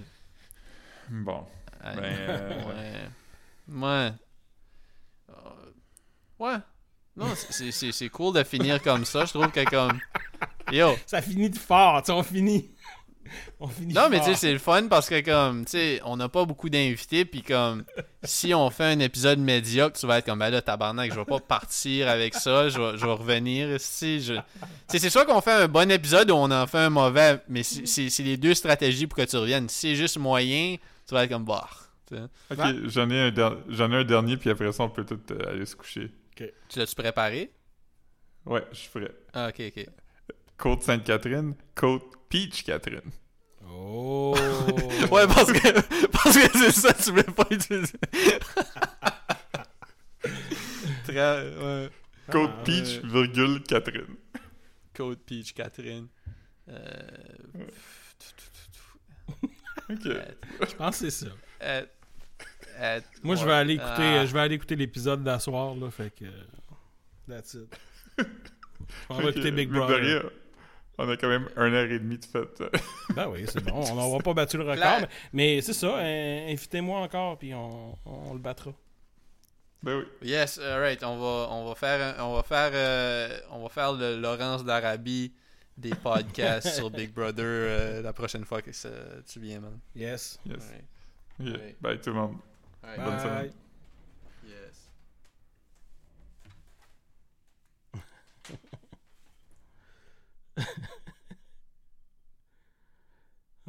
Bon. Ah, Ben, euh, ouais. Ouais. Euh, Ouais. Non, c'est- cool de finir comme ça. Je trouve que comme. Yo. Ça finit de fort, tu sais, on finit. on finit Non, mais tu sais, c'est le fun parce que, comme, tu sais, on n'a pas beaucoup d'invités, puis comme, si on fait un épisode médiocre, tu vas être comme, ben là, tabarnak, je vais pas partir avec ça, je vais, je vais revenir ici. Je... Tu sais, c'est sûr qu'on fait un bon épisode ou on en fait un mauvais, mais c'est les deux stratégies pour que tu reviennes. Si c'est juste moyen, tu vas être comme, bah. Sais. Ok, j'en ai, un der- j'en ai un dernier, puis après ça, on peut tout euh, aller se coucher. Tu l'as-tu préparé? Ouais, je ferai. Ah, ok, ok. Côte Sainte-Catherine, Côte Peach Catherine. Oh! Ouais, parce que, parce que c'est ça, tu voulais pas utiliser. Très, ouais. Côte Ah, Peach, ouais. virgule Catherine. Code Peach Catherine. Euh, Ok. Je pense que c'est ça. euh, euh, Moi, je vais aller écouter, Ah. je vais aller écouter l'épisode d'asseoir, là, fait que... That's it. On va écouter Big de Brother. On a quand même une heure et demie de fête. Ben oui, c'est bon. On n'aura pas battu le record. Mais, mais c'est ça. euh, Invitez-moi encore, puis on, on le battra. ben oui. Yes, alright, on va, on va faire, un- on va faire, euh, on va faire le Laurence d'Arabie des podcasts sur Big Brother euh, la prochaine fois que ça- tu viens, man. Yes. Yes. Bye tout le monde. Alright. Bonne semaine. Bye. Yes.